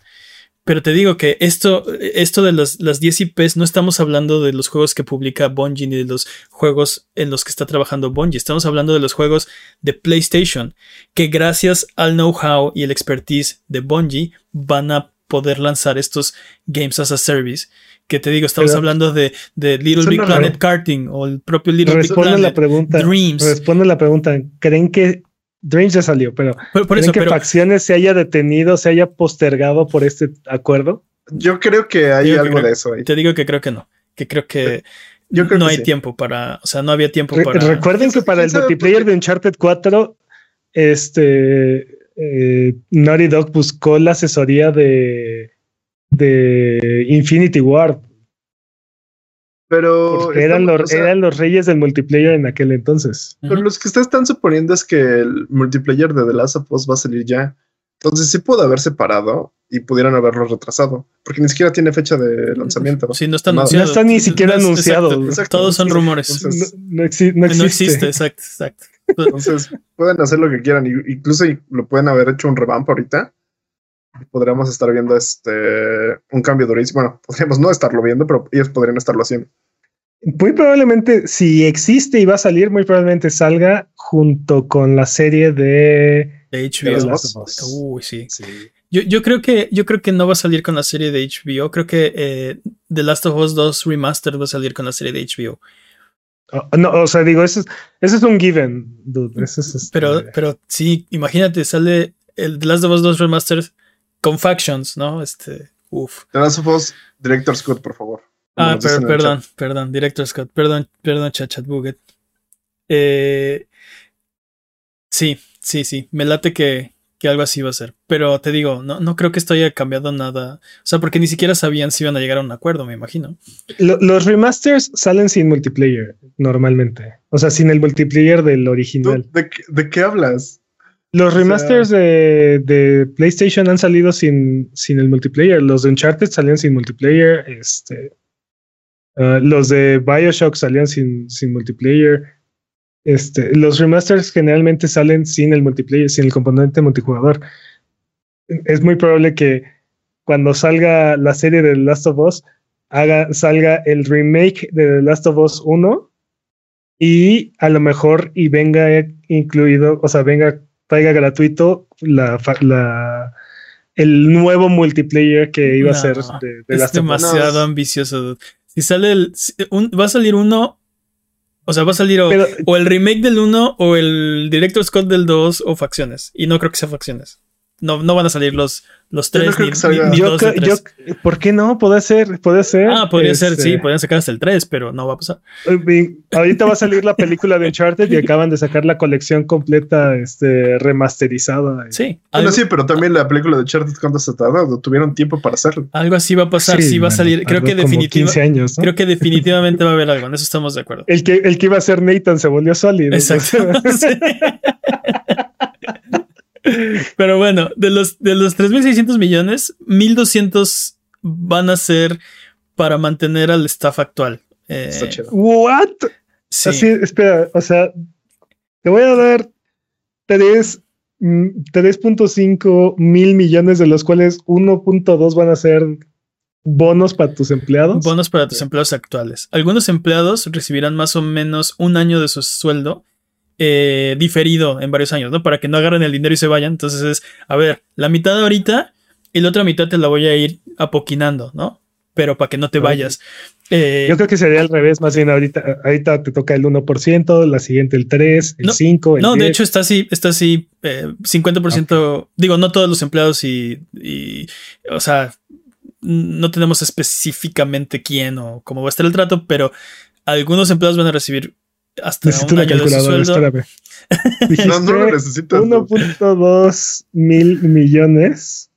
Pero te digo que esto, esto de las, las 10 IPs, no estamos hablando de los juegos que publica Bungie ni de los juegos en los que está trabajando Bungie. Estamos hablando de los juegos de PlayStation, que gracias al know-how y el expertise de Bungie van a poder lanzar estos Games as a Service que te digo, estamos hablando de, Little Big Planet Karting o el propio Little Big Planet la pregunta, Dreams. Responde la pregunta. ¿Creen que Dreams ya salió, pero ¿creen que facciones se haya detenido, se haya postergado por este acuerdo? Yo creo que hay algo de eso ahí. Te digo que creo que no. Que creo que no hay tiempo para, o sea, no había tiempo para. Recuerden que para el multiplayer de Uncharted 4, este eh, Naughty Dog buscó la asesoría de de Infinity Ward. Pero eran los, eran los reyes del multiplayer en aquel entonces. Pero los que ustedes están suponiendo es que el multiplayer de The Last of Us va a salir ya. Entonces sí pudo haber separado y pudieran haberlo retrasado, porque ni siquiera tiene fecha de lanzamiento. Sí, no está anunciado. No está ni siquiera anunciado. Todos son rumores. no, existe. no, existe. exacto, exacto. Entonces pueden hacer lo que quieran. Incluso lo pueden haber hecho un revamp ahorita podríamos estar viendo este un cambio durísimo. Bueno, podríamos no estarlo viendo, pero ellos podrían estarlo haciendo. Muy probablemente, si existe y va a salir, muy probablemente salga junto con la serie de, HBO. Uy, sí. Yo, yo, creo que, yo creo que no va a salir con la serie de HBO. Creo que eh, The Last of Us 2 Remastered va a salir con la serie de HBO. Oh, no, o sea, digo, eso es, eso es un given, dude. Eso es este pero, pero sí, imagínate, sale el The Last of Us 2 Remastered con factions, ¿no? Este, uff. The Last of Us, Director Scott, por favor. Ah, perdón, perdón, Director Scott, perdón, perdón, Chat Buget. Eh, sí, sí, sí, me late que, que, algo así va a ser. Pero te digo, no, no creo que esto haya cambiado nada. O sea, porque ni siquiera sabían si iban a llegar a un acuerdo, me imagino. los remasters salen sin multiplayer, normalmente. O sea, sin el multiplayer del original. ¿De, de qué hablas? Los remasters de, PlayStation han salido sin, sin el multiplayer. Los de Uncharted salían sin multiplayer. Este, Ah, los de Bioshock salían sin, sin multiplayer. Este, los remasters generalmente salen sin el multiplayer, sin el componente multijugador. Es muy probable que cuando salga la serie de The Last of Us, haga, salga el remake de The Last of Us 1 y a lo mejor y venga incluido, o sea, venga, traiga gratuito la, la el nuevo multiplayer que iba a ser de, de Es demasiado ambicioso. Si sale el. va a salir uno. O sea, va a salir o, el remake del 1 o el Director Scott del 2 o facciones. Y no creo que sea facciones. No, no van a salir los, los tres ni, yo, ¿Por qué no? Puede ser, puede ser. Ah, podría ser, sí, este, podrían sacar hasta el 3, pero no va a pasar. Ahorita va a salir la película de Uncharted y acaban de sacar la colección completa este, remasterizada. Sí. Bueno, sí, pero también la película de Uncharted, ¿cuánto se tardó? Tuvieron tiempo para hacerlo. Algo así va a pasar, sí, va a salir. Creo que, definitivamente años, creo que definitivamente va a haber algo, en eso estamos de acuerdo. El que, el que iba a ser Nathan se volvió sólido. Exacto. Pero bueno, de los, de los 3.600 millones, 1.200 van a ser para mantener al staff actual. Eh, ¿What? Sí. Así, espera, o sea, te voy a dar 3, 3.5 mm, mil millones, de los cuales 1.2 van a ser bonos para tus empleados. Bonos para tus empleados actuales. Algunos empleados recibirán más o menos un año de su sueldo eh, diferido en varios años, ¿no? Para que no agarren el dinero y se vayan. Entonces es, a ver, la mitad ahorita y la otra mitad te la voy a ir apoquinando, ¿no? Pero para que no te vayas. Eh, Yo creo que sería al revés, más bien ahorita, ahorita te toca el 1%, la siguiente el 3, el 5, el No, de hecho está así, está así, 50%, eh, digo, no todos los empleados y, y, o sea, no tenemos específicamente quién o cómo va a estar el trato, pero algunos empleados van a recibir hasta Necesito una calculadora, espérame. no, no lo necesitas. 1.2 mil millones.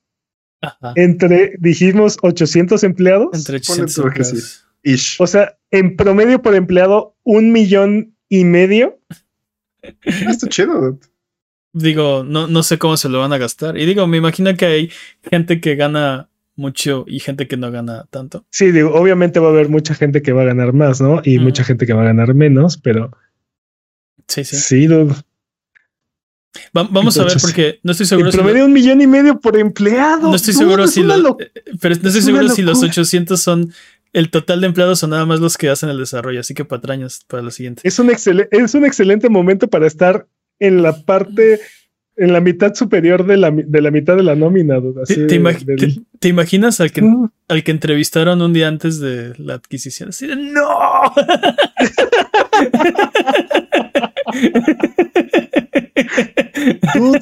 Entre, dijimos, 800 empleados. Entre 800 empleados. O sea, en promedio por empleado, un millón y medio. Está chido. Digo, no, no sé cómo se lo van a gastar. Y digo, me imagino que hay gente que gana mucho y gente que no gana tanto. Sí, digo, obviamente va a haber mucha gente que va a ganar más, ¿no? Y mucha gente que va a ganar menos, pero. Sí, sí. Sí, vamos a ver porque no estoy seguro. El promedio un millón y medio por empleado. No estoy seguro si lo, pero no estoy seguro si los 800 son el total de empleados o nada más los que hacen el desarrollo. Así que patrañas para lo siguiente. Es un, es un excelente momento para estar en la parte en la mitad superior de la, de la mitad de la nómina. ¿Te, imaginas al que, al que entrevistaron un día antes de la adquisición? Así de ¡No!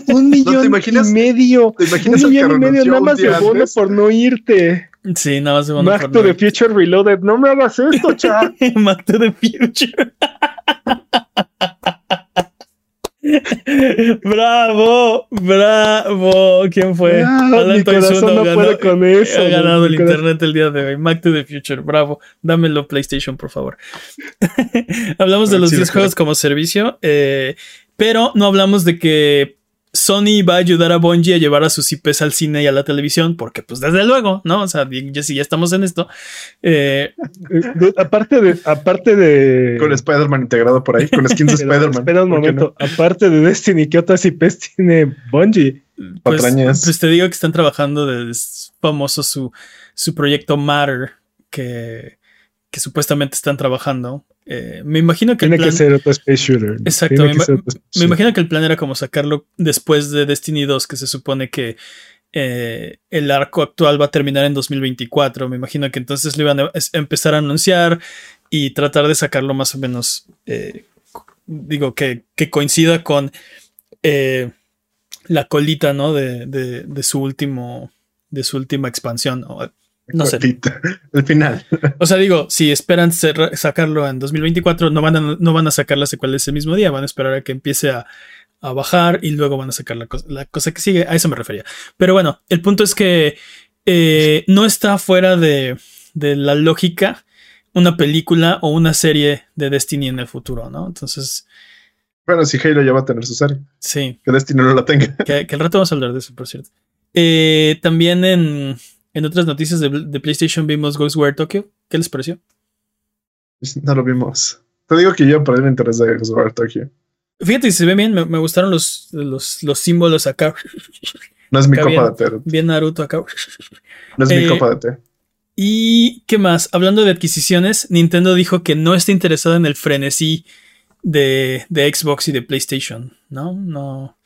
un millón y medio. un millón y medio nada más de bono por no irte. Sí, nada más de bono. Back to the Future Reloaded. No me hagas esto, chat. Back to the Future. bravo, bravo. ¿Quién fue? Ah, mi corazón no puede con eso. Ha ganado el internet el día de hoy. Mac to the Future, bravo. Dámelo PlayStation, por favor. hablamos de los 10 juegos como servicio, eh, pero no hablamos de que Sony va a ayudar a Bungie a llevar a sus IPs al cine y a la televisión, porque pues desde luego, ¿no? O sea, ya si ya estamos en esto. Eh, aparte de, aparte de. Con Spider-Man integrado por ahí, con skins de Spider-Man. Espera un momento, aparte de Destiny, ¿qué otras IPs tiene Bungie? Pues, pues, te digo que están trabajando de famoso su, su proyecto Matter, que, que supuestamente están trabajando. Eh, me imagino que. Tiene que ser otro Space Shooter. Exacto. Me, imagino que el plan era como sacarlo después de Destiny 2, que se supone que eh, el arco actual va a terminar en 2024. Me imagino que entonces lo iban a empezar a anunciar y tratar de sacarlo más o menos. Eh, digo, que, coincida con la colita, ¿no? De, de, su último. De su última expansión. No sé. El final. O sea, digo, si esperan sacarlo en 2024, no van, a, no van a sacar la secuela ese mismo día, van a esperar a que empiece a, bajar y luego van a sacar la, cosa que sigue. A eso me refería. Pero bueno, el punto es que eh, no está fuera de, la lógica una película o una serie de Destiny en el futuro, ¿no? Entonces. Bueno, si Halo ya va a tener su serie. Sí. Que Destiny no la tenga. Que, que al rato vamos a hablar de eso, por cierto. Eh, también en en otras noticias de, PlayStation vimos Ghostwire Tokyo. ¿Qué les pareció? No lo vimos. Te digo que yo perdí el interés de jugar Tokyo. Fíjate, se ve bien, me, gustaron los, los, los, símbolos acá. No es mi copa de té. Bien Naruto acá. No es mi eh, copa de té. ¿Y qué más? Hablando de adquisiciones, Nintendo dijo que no está interesado en el frenesí de, de Xbox y de PlayStation, ¿no? No.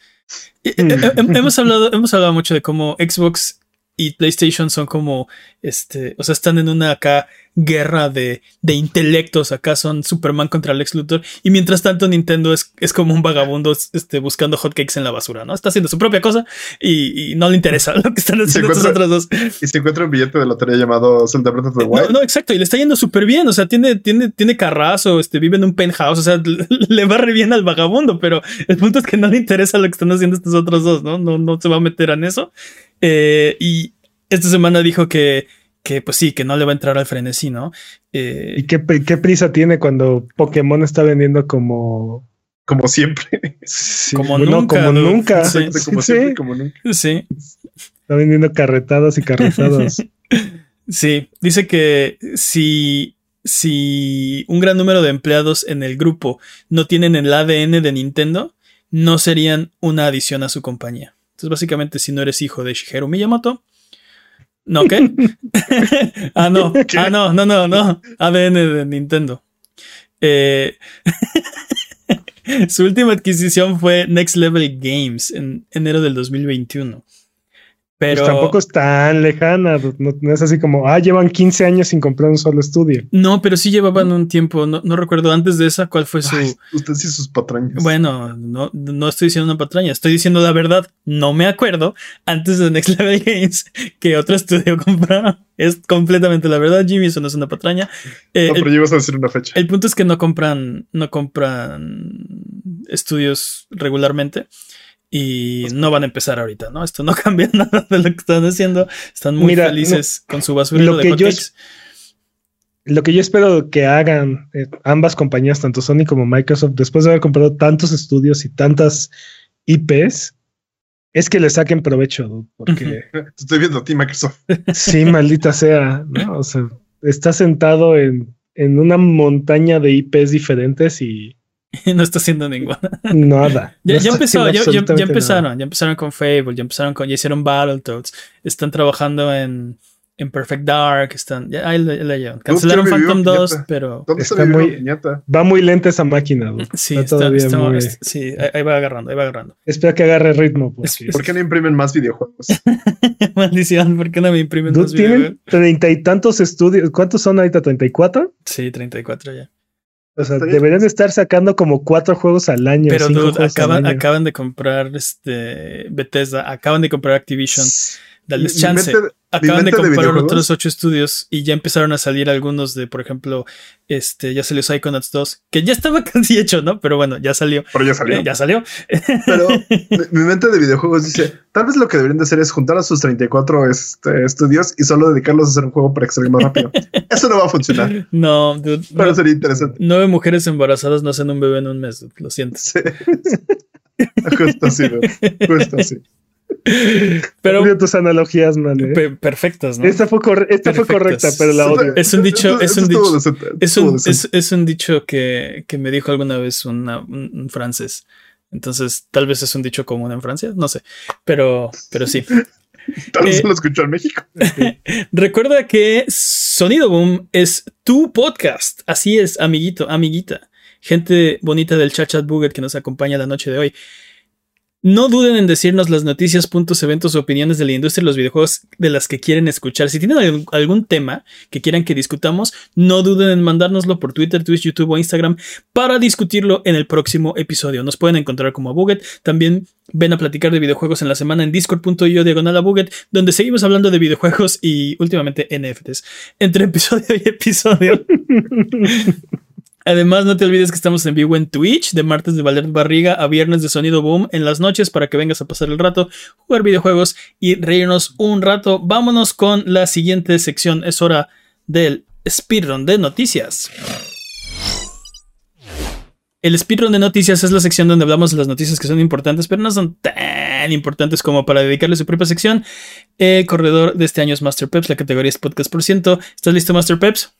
Eh, eh, hemos, hablado, hemos hablado mucho de cómo Xbox y PlayStation son como, este, o sea, están en una acá guerra de, de intelectos, acá son Superman contra Lex Luthor, y mientras tanto Nintendo es, es como un vagabundo este, buscando hotcakes en la basura, ¿no? Está haciendo su propia cosa y, no le interesa lo que están haciendo estos otros dos. Y se encuentra un billete de lotería llamado Zelda Breath of the Wild. No, exacto, y le está yendo súper bien, o sea, tiene, tiene, tiene carrazo, este, vive en un penthouse, o sea, le va re bien al vagabundo, pero el punto es que no le interesa lo que están haciendo estos otros dos, ¿no? No, no se va a meter en eso. Eh, y esta semana dijo que, que, pues sí, que no le va a entrar al frenesí, ¿no? Eh, ¿Y qué, prisa tiene cuando Pokémon está vendiendo como... Como siempre. como, nunca, como nunca. Sí, como siempre, como nunca. Sí. Está vendiendo carretadas y carretadas. sí, dice que si, si un gran número de empleados en el grupo no tienen el ADN de Nintendo, no serían una adición a su compañía. Entonces, básicamente, si no eres hijo de Shigeru Miyamoto, ¿no qué? ah, no, ah, no, no, no, no. ADN de Nintendo. Eh, su última adquisición fue Next Level Games en enero del 2021. Pues Pero tampoco es tan lejana, no, es así como, ah, llevan 15 años sin comprar un solo estudio. No, pero sí llevaban un tiempo, no, recuerdo antes de esa cuál fue su... usted sí sus patrañas. Bueno, no, no estoy diciendo una patraña, estoy diciendo la verdad, no me acuerdo antes de Next Level Games que otro estudio compraron. Es completamente la verdad, Jimmy, eso no es una patraña. Eh, no, pero llevas a decir una fecha. El punto es que no compran, no compran estudios regularmente y no van a empezar ahorita, ¿no? Esto no cambia nada de lo que están haciendo. Están muy felices con su basura lo que yo Lo que yo espero que hagan eh, ambas compañías, tanto Sony como Microsoft, después de haber comprado tantos estudios y tantas IPs, es que le saquen provecho, porque... Estoy viendo a ti, Microsoft. Sí, maldita sea, ¿no? O sea, está sentado en, en una montaña de IPs diferentes y no está haciendo ninguna. Nada. ya, empezó, ya, empezaron, ya empezaron con Fable, ya empezaron con, ya hicieron Battletoads, están trabajando en, en Perfect Dark, están, ya ahí le, Cancelaron Phantom 2, pero está muy, va muy lenta esa máquina. Sí, está, muy... sí, ahí va agarrando, ahí va agarrando. Espera que agarre ritmo. Porque... ¿Por qué no imprimen más videojuegos? Maldición, ¿por qué no me imprimen más videojuegos? Tienen treinta y tantos estudios, ¿cuántos son ahorita? ¿34? Sí, 34 ya. O sea, deberían estar sacando como cuatro juegos al año. Pero acaban, acaban de comprar este Bethesda, acaban de comprar Activision. Dales chance. Acaban de comprar otros ocho estudios y ya empezaron a salir algunos de, por ejemplo, este, ya salió Psychonauts 2, que ya estaba casi hecho, ¿no? Pero bueno, ya salió. Pero ya salió. Eh, ya salió. Pero mi mente de videojuegos dice, tal vez lo que deberían de hacer es juntar a sus 34 este, estudios y solo dedicarlos a hacer un juego para que salga más rápido. Eso no va a funcionar. No, dude, pero sería interesante. Nueve mujeres embarazadas no hacen un bebé en un mes, lo siento. Sí. Justo así, justo así. Pero tus analogías, man. ¿eh? perfectas, ¿no? Esta fue, fue correcta, pero la odio. Es un dicho, es un dicho, es un, es, un dicho que, que, me dijo alguna vez un, francés. Entonces, tal vez es un dicho común en Francia, no sé, pero, pero sí. Tal vez eh, lo escuchó en México. Recuerda que Sonido Boom es tu podcast. Así es, amiguito, amiguita. Gente bonita del Chat Chat Buget que nos acompaña la noche de hoy. No duden en decirnos las noticias, puntos, eventos o opiniones de la industria de los videojuegos de las que quieren escuchar. Si tienen algún, tema que quieran que discutamos, no duden en mandárnoslo por Twitter, Twitch, YouTube o Instagram para discutirlo en el próximo episodio. Nos pueden encontrar como Buget. También ven a platicar de videojuegos en la semana en discord.io diagonal a donde seguimos hablando de videojuegos y últimamente NFTs. Entre episodio y episodio. Además, no te olvides que estamos en vivo en Twitch, de martes de Valer Barriga a viernes de Sonido Boom en las noches para que vengas a pasar el rato, jugar videojuegos y reírnos un rato. Vámonos con la siguiente sección. Es hora del speedrun de noticias. El speedrun de noticias es la sección donde hablamos de las noticias que son importantes, pero no son tan importantes como para dedicarle su propia sección. El corredor de este año es Master Peps, la categoría es podcast por ciento. ¿Estás listo, Master Peps?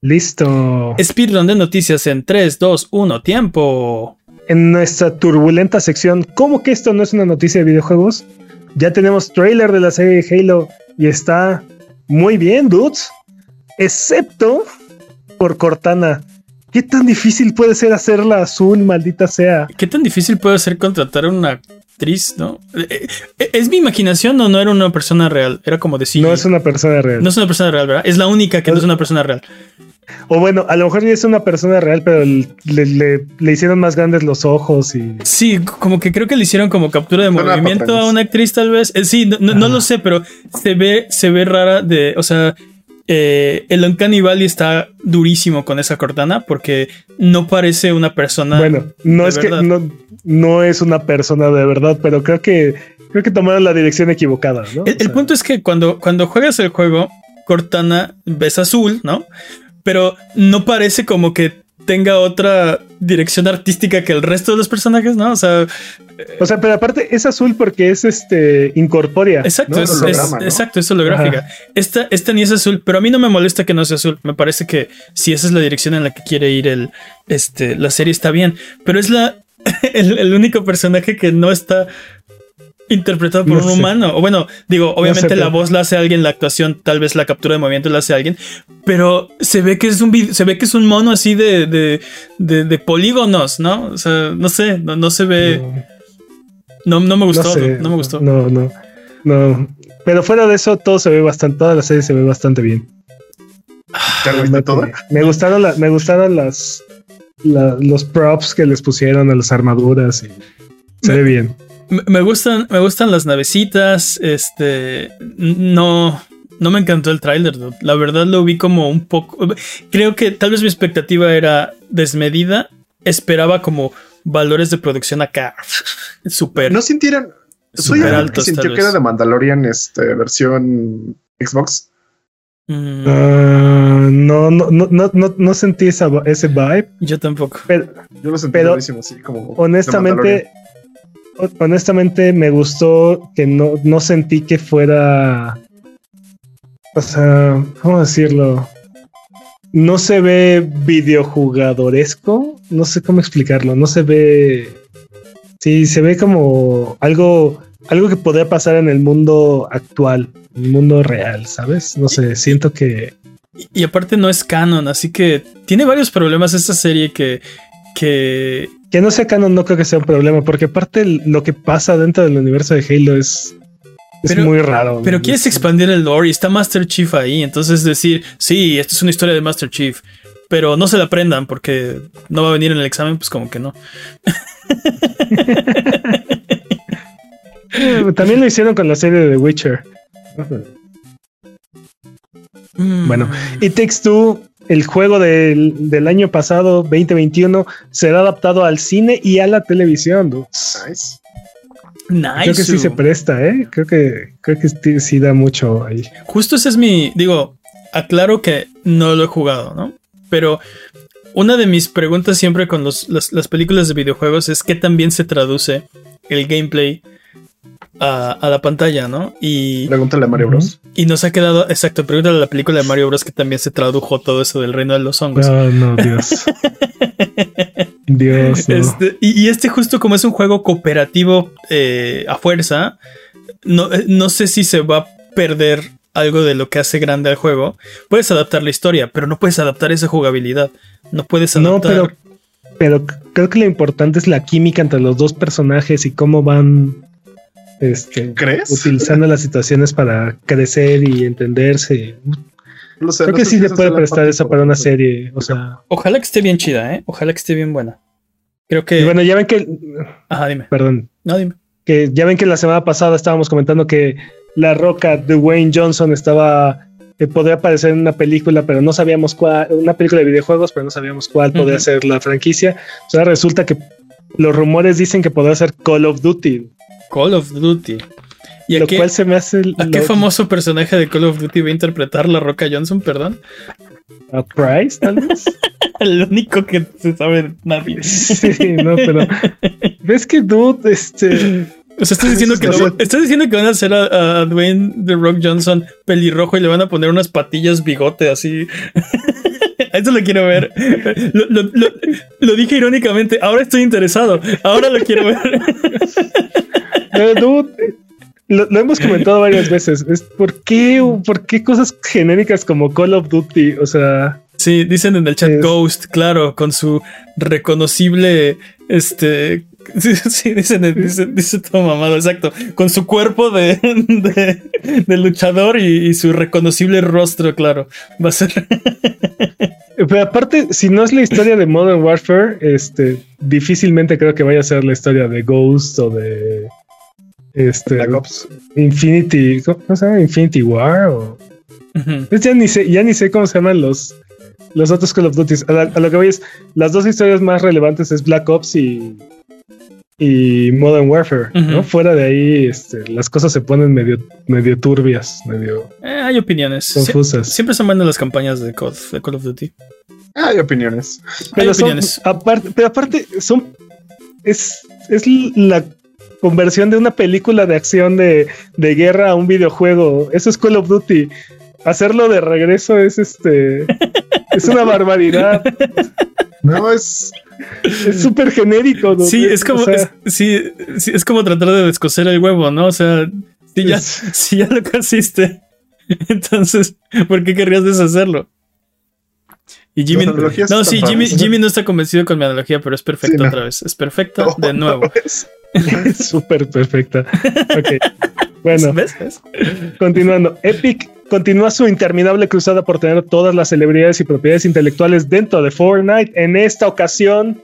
Listo. Speedrun de noticias en 3, 2, 1, tiempo. En nuestra turbulenta sección, ¿cómo que esto no es una noticia de videojuegos? Ya tenemos trailer de la serie de Halo y está muy bien, dudes. Excepto por Cortana. ¿Qué tan difícil puede ser hacerla azul, maldita sea? ¿Qué tan difícil puede ser contratar a una actriz, no? Eh, eh, ¿Es mi imaginación o no era una persona real? Era como decir. No es una persona real. No es una persona real, ¿verdad? Es la única que no es una persona real. O bueno, a lo mejor ya es una persona real, pero le, hicieron más grandes los ojos y. Sí, como que creo que le hicieron como captura de movimiento a una actriz, tal vez. Eh, sí, no, lo sé, pero se ve, se ve rara de. O sea, eh, el Uncanny Valley está durísimo con esa Cortana porque no parece una persona. Bueno, no es que no, no, es una persona de verdad, pero creo que creo que tomaron la dirección equivocada. ¿no? El, punto es que cuando, cuando juegas el juego, Cortana ves azul, ¿no? Pero no parece como que tenga otra dirección artística que el resto de los personajes, ¿no? O sea, o sea, pero aparte es azul porque es este incorpórea. Exacto, es, exacto, es holográfica. Esta, esta ni es azul, pero a mí no me molesta que no sea azul. Me parece que si esa es la dirección en la que quiere ir el, este, la serie está bien. Pero es la, el único personaje que no está interpretado por un humano. O bueno, digo, obviamente la voz la hace alguien, la actuación, tal vez la captura de movimiento la hace alguien, pero se ve que es un se ve que es un mono así de, de, de, polígonos, ¿no? O sea, no sé, no, se ve. No, no, me gustó, no, me gustó. No, no, no. Pero fuera de eso, todo se ve bastante, toda la serie se ve bastante bien. Me gustaron, me gustaron las, los props que les pusieron a las armaduras y se ve bien. Me gustan, me gustan las navecitas. Este. No. No me encantó el tráiler, la verdad lo vi como un poco. Creo que tal vez mi expectativa era desmedida. Esperaba como valores de producción acá. Súper. No sintieran. Soy alto. sintió que era de Mandalorian, este, versión Xbox. Mm. Ah, no, no, no, no, no, sentí esa, ese vibe. Yo tampoco. Pero, Yo lo sentí pero, como honestamente, honestamente me gustó que no, no sentí que fuera. O sea, ¿cómo decirlo? No se ve videojugadoresco. No sé cómo explicarlo. No se ve. Sí, se ve como algo. Algo que podría pasar en el mundo actual, en el mundo real, ¿sabes? No sé, siento que. Y, y aparte no es canon, así que tiene varios problemas esta serie que. que que no sea canon no creo que sea un problema, porque aparte lo que pasa dentro del universo de Halo es, es muy raro. Pero quieres expandir el lore y está Master Chief ahí, entonces decir, sí, esto es una historia de Master Chief, pero no se la aprendan porque no va a venir en el examen, pues como que no. También lo hicieron con la serie de The Witcher. Bueno, mm. y Takes Two el juego del, año pasado, 2021, será adaptado al cine y a la televisión. Nice. Nice. Creo que sí se presta, ¿eh? Creo que, creo que sí, da mucho ahí. Justo ese es mi. Digo, aclaro que no lo he jugado, ¿no? Pero una de mis preguntas siempre con las, las, películas de videojuegos es qué también se traduce el gameplay a, la pantalla, ¿no? Y. Pregúntale a Mario Bros. Y nos ha quedado, exacto, pregúntale a la película de Mario Bros. que también se tradujo todo eso del reino de los hongos. No, no, Dios. Dios. Este, y, este, justo como es un juego cooperativo eh, a fuerza, no, eh, no sé si se va a perder algo de lo que hace grande al juego. Puedes adaptar la historia, pero no puedes adaptar esa jugabilidad. No puedes adaptar. No, pero, pero creo que lo importante es la química entre los dos personajes y cómo van este, ¿Crees? Utilizando las situaciones para crecer y entenderse. Creo que sí se puede prestar eso para una serie. O sea. Ojalá que esté bien chida, ¿eh? Ojalá que esté bien buena. Creo que. bueno, ya ven que. Ajá, dime. Perdón. No, dime. Que ya ven que la semana pasada estábamos comentando que la roca de Wayne Johnson estaba. Que podría aparecer en una película, pero no sabíamos cuál. Una película de videojuegos, pero no sabíamos cuál podría ser la franquicia. O sea, resulta que los rumores dicen que podría ser Call of Duty. Call of Duty. ¿Y lo cual se me hace. ¿A qué famoso personaje de Call of Duty va a interpretar la Roca Johnson, perdón? ¿A Price, tal vez? El único que se sabe nadie. sí, no, pero. ¿Ves que Dude, este. O sea, estás diciendo, que estás diciendo que van a hacer a, Dwayne The Rock Johnson pelirrojo y le van a poner unas patillas bigote así. Eso lo quiero ver. Lo, dije irónicamente. Ahora estoy interesado. Ahora lo quiero ver. lo, hemos comentado varias veces. Es ¿por, qué, ¿Por qué cosas genéricas como Call of Duty? O sea. Sí, dicen en el chat Ghost, claro, con su reconocible este Sí, dice, dice, todo mamado, exacto. Con su cuerpo de, de, luchador y, su reconocible rostro, claro. Va a ser. Pero aparte, si no es la historia de Modern Warfare, este, difícilmente creo que vaya a ser la historia de Ghost o de. Este. Infinity. ¿Cómo se llama? Infinity War o. ya, ni sé, ya ni sé cómo se llaman los, los otros Call of Duty. A, lo que voy es, las dos historias más relevantes es Black Ops y, y Modern Warfare, ¿no? Fuera de ahí, este, las cosas se ponen medio, medio turbias, medio. Eh, hay opiniones. Confusas. siempre son buenas las campañas de Call, of Duty. Hay opiniones. Pero opiniones. aparte, pero aparte, son. Es, es la conversión de una película de acción de, de guerra a un videojuego. Eso es Call of Duty. Hacerlo de regreso es este. es una barbaridad. No, es. Es súper genérico. ¿no? Sí, es como, sí, es como tratar de descoser el huevo, ¿no? O sea, si ya, si ya lo consiste, entonces, ¿por qué querrías deshacerlo? Y Jimmy. No, sí, Jimmy, Jimmy, no está convencido con mi analogía, pero es perfecta otra vez. Es perfecta de nuevo. es súper perfecta. Ok. Bueno, continuando. Epic continúa su interminable cruzada por tener todas las celebridades y propiedades intelectuales dentro de Fortnite. En esta ocasión,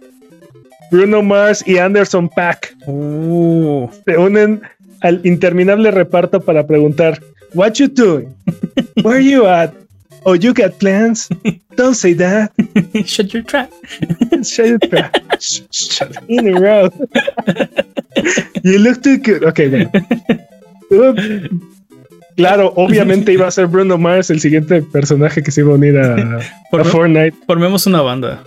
Bruno Mars y Anderson Pack uh. se unen al interminable reparto para preguntar: What you doing? Where you at? Oh, you got plans? Don't say that. Shut your trap. Shut your trap. Shut in a row. you look too good. Okay, bueno. Claro, obviamente iba a ser Bruno Mars el siguiente personaje que se iba a unir a, Fortnite. Formemos una banda.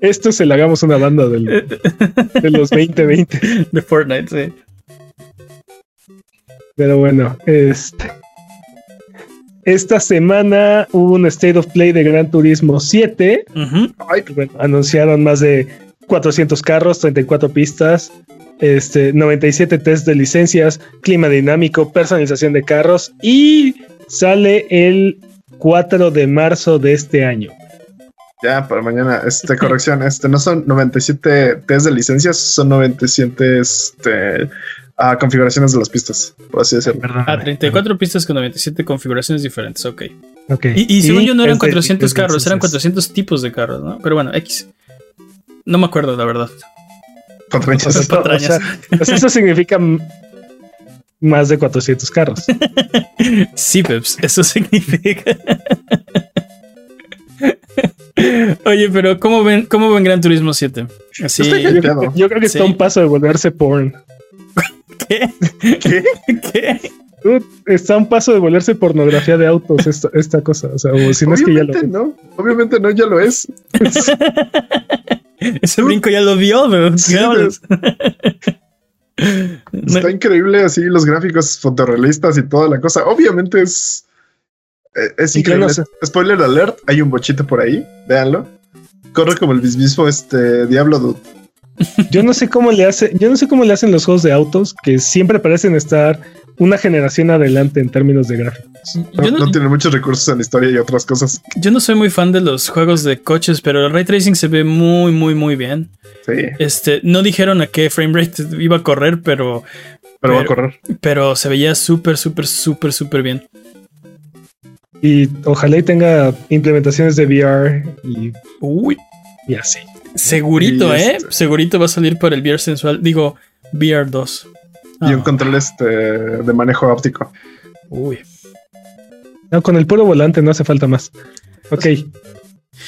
Esto se le hagamos una banda del, de los 2020. De Fortnite, sí. Pero bueno, este. Esta semana hubo un State of Play de Gran Turismo 7. anunciaron más de 400 carros, 34 pistas, este, 97 test de licencias, clima dinámico, personalización de carros y sale el 4 de marzo de este año. Ya, para mañana, este, corrección, este, no son 97 test de licencias, son 97 este, uh, configuraciones de las pistas, por así decirlo. Ah, 34 pistas con 97 configuraciones diferentes, ok. okay. Y, y según yo no eran 400 carros, eran 400 tipos de carros, ¿no? Pero bueno, X. No me acuerdo, la verdad. Pues eso significa más de 400 carros. sí, Peps, eso significa. Oye, pero ¿cómo ven, cómo ven Gran Turismo 7? Así, yo, creo que está un paso de volverse porn. ¿Qué? ¿Qué? ¿Qué? está un paso de volverse pornografía de autos esta, cosa. O sea, si no es que ya lo no. Obviamente no, ya lo es. Ese brinco ya lo vio, Está increíble así los gráficos fotorrealistas y toda la cosa. Obviamente es. Eh, es increíble. Spoiler alert, hay un bochito por ahí, véanlo. Corre como el mismo este Diablo Yo no sé cómo le hace, yo no sé cómo le hacen los juegos de autos que siempre parecen estar una generación adelante en términos de gráficos. No, no, tiene muchos recursos en la historia y otras cosas. Yo no soy muy fan de los juegos de coches, pero el ray tracing se ve muy, muy, muy bien. Sí. Este, no dijeron a qué frame rate iba a correr, pero. Pero, va a correr. Pero se veía súper, súper, súper, súper bien. Y ojalá y tenga implementaciones de VR y. Uy. Y así. Segurito, ¿eh? Este Segurito va a salir para el VR sensual. Digo, VR 2. Y un ah. control este de manejo óptico. Uy. No, con el puro volante no hace falta más. Ok.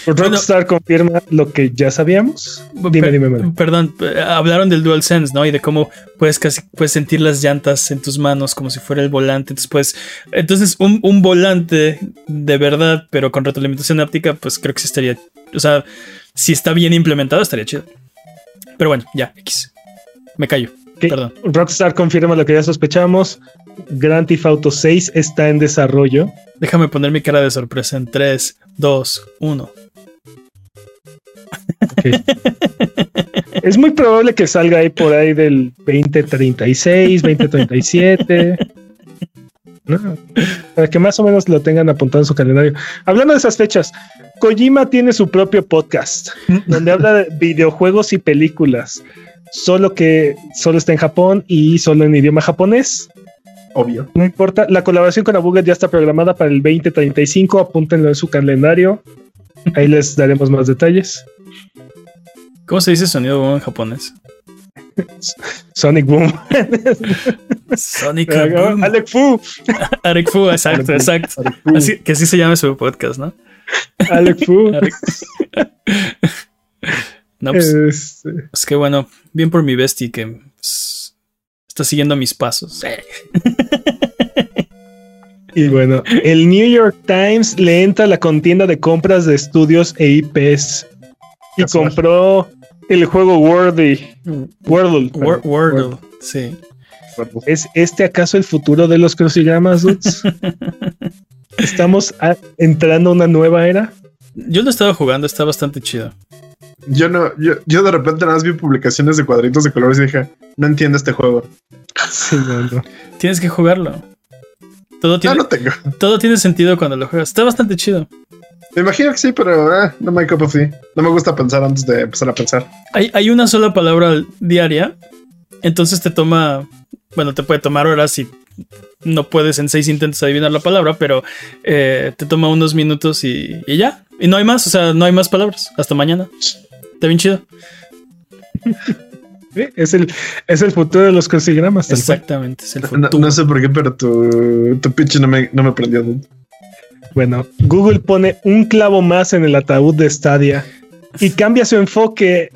Rockstar confirma lo que ya sabíamos. Dime, dime, Perdón, hablaron del DualSense, ¿no? Y de cómo puedes casi puedes sentir las llantas en tus manos como si fuera el volante. Entonces, entonces un, un volante de verdad, pero con retroalimentación óptica, pues creo que sí estaría. O sea, si está bien implementado, estaría chido. Pero bueno, ya, X. Me callo. Perdón. Rockstar confirma lo que ya sospechamos. Grand Theft Auto 6 está en desarrollo. Déjame poner mi cara de sorpresa en 3, 2, 1. es muy probable que salga ahí por ahí del 2036, 2037. Para que más o menos lo tengan apuntado en su calendario. Hablando de esas fechas, Kojima tiene su propio podcast donde habla de videojuegos y películas. Solo que solo está en Japón y solo en idioma japonés. Obvio. No importa. La colaboración con Abuget ya está programada para el 2035. Apúntenlo en su calendario. Ahí les daremos más detalles. ¿Cómo se dice sonido en japonés? Sonic Boom. Sonic Boom. Alec Fu. Alec Fu, exacto, exacto. Así, que así se llama su podcast, ¿no? Alec Fu. no, pues, este. Es que bueno, bien por mi bestie que pues, está siguiendo mis pasos. Y bueno, el New York Times le entra a la contienda de compras de estudios e IPs y compró el juego Wordy. Wordle. Wordle, sí. ¿Es este acaso el futuro de los crucigramas, dudes? ¿Estamos entrando a una nueva era? Yo lo estaba jugando, está bastante chido. Yo no, yo, yo de repente nada más vi publicaciones de cuadritos de colores y dije, no entiendo este juego. Sí, no, Tienes que jugarlo. Todo tiene, no, tengo. todo tiene sentido cuando lo juegas. Está bastante chido. Me imagino que sí, pero eh, no me cup of No me gusta pensar antes de empezar a pensar. Hay, hay una sola palabra diaria, entonces te toma, bueno, te puede tomar horas y no puedes en seis intentos adivinar la palabra, pero eh, te toma unos minutos y, ya. Y no hay más, o sea, no hay más palabras. Hasta mañana. Está bien chido. es, el, es el futuro de los crucigramas. Exactamente, es el futuro. No, sé por qué, pero tu, tu pitch no me, no me prendió. Bueno, Google pone un clavo más en el ataúd de Stadia y cambia su enfoque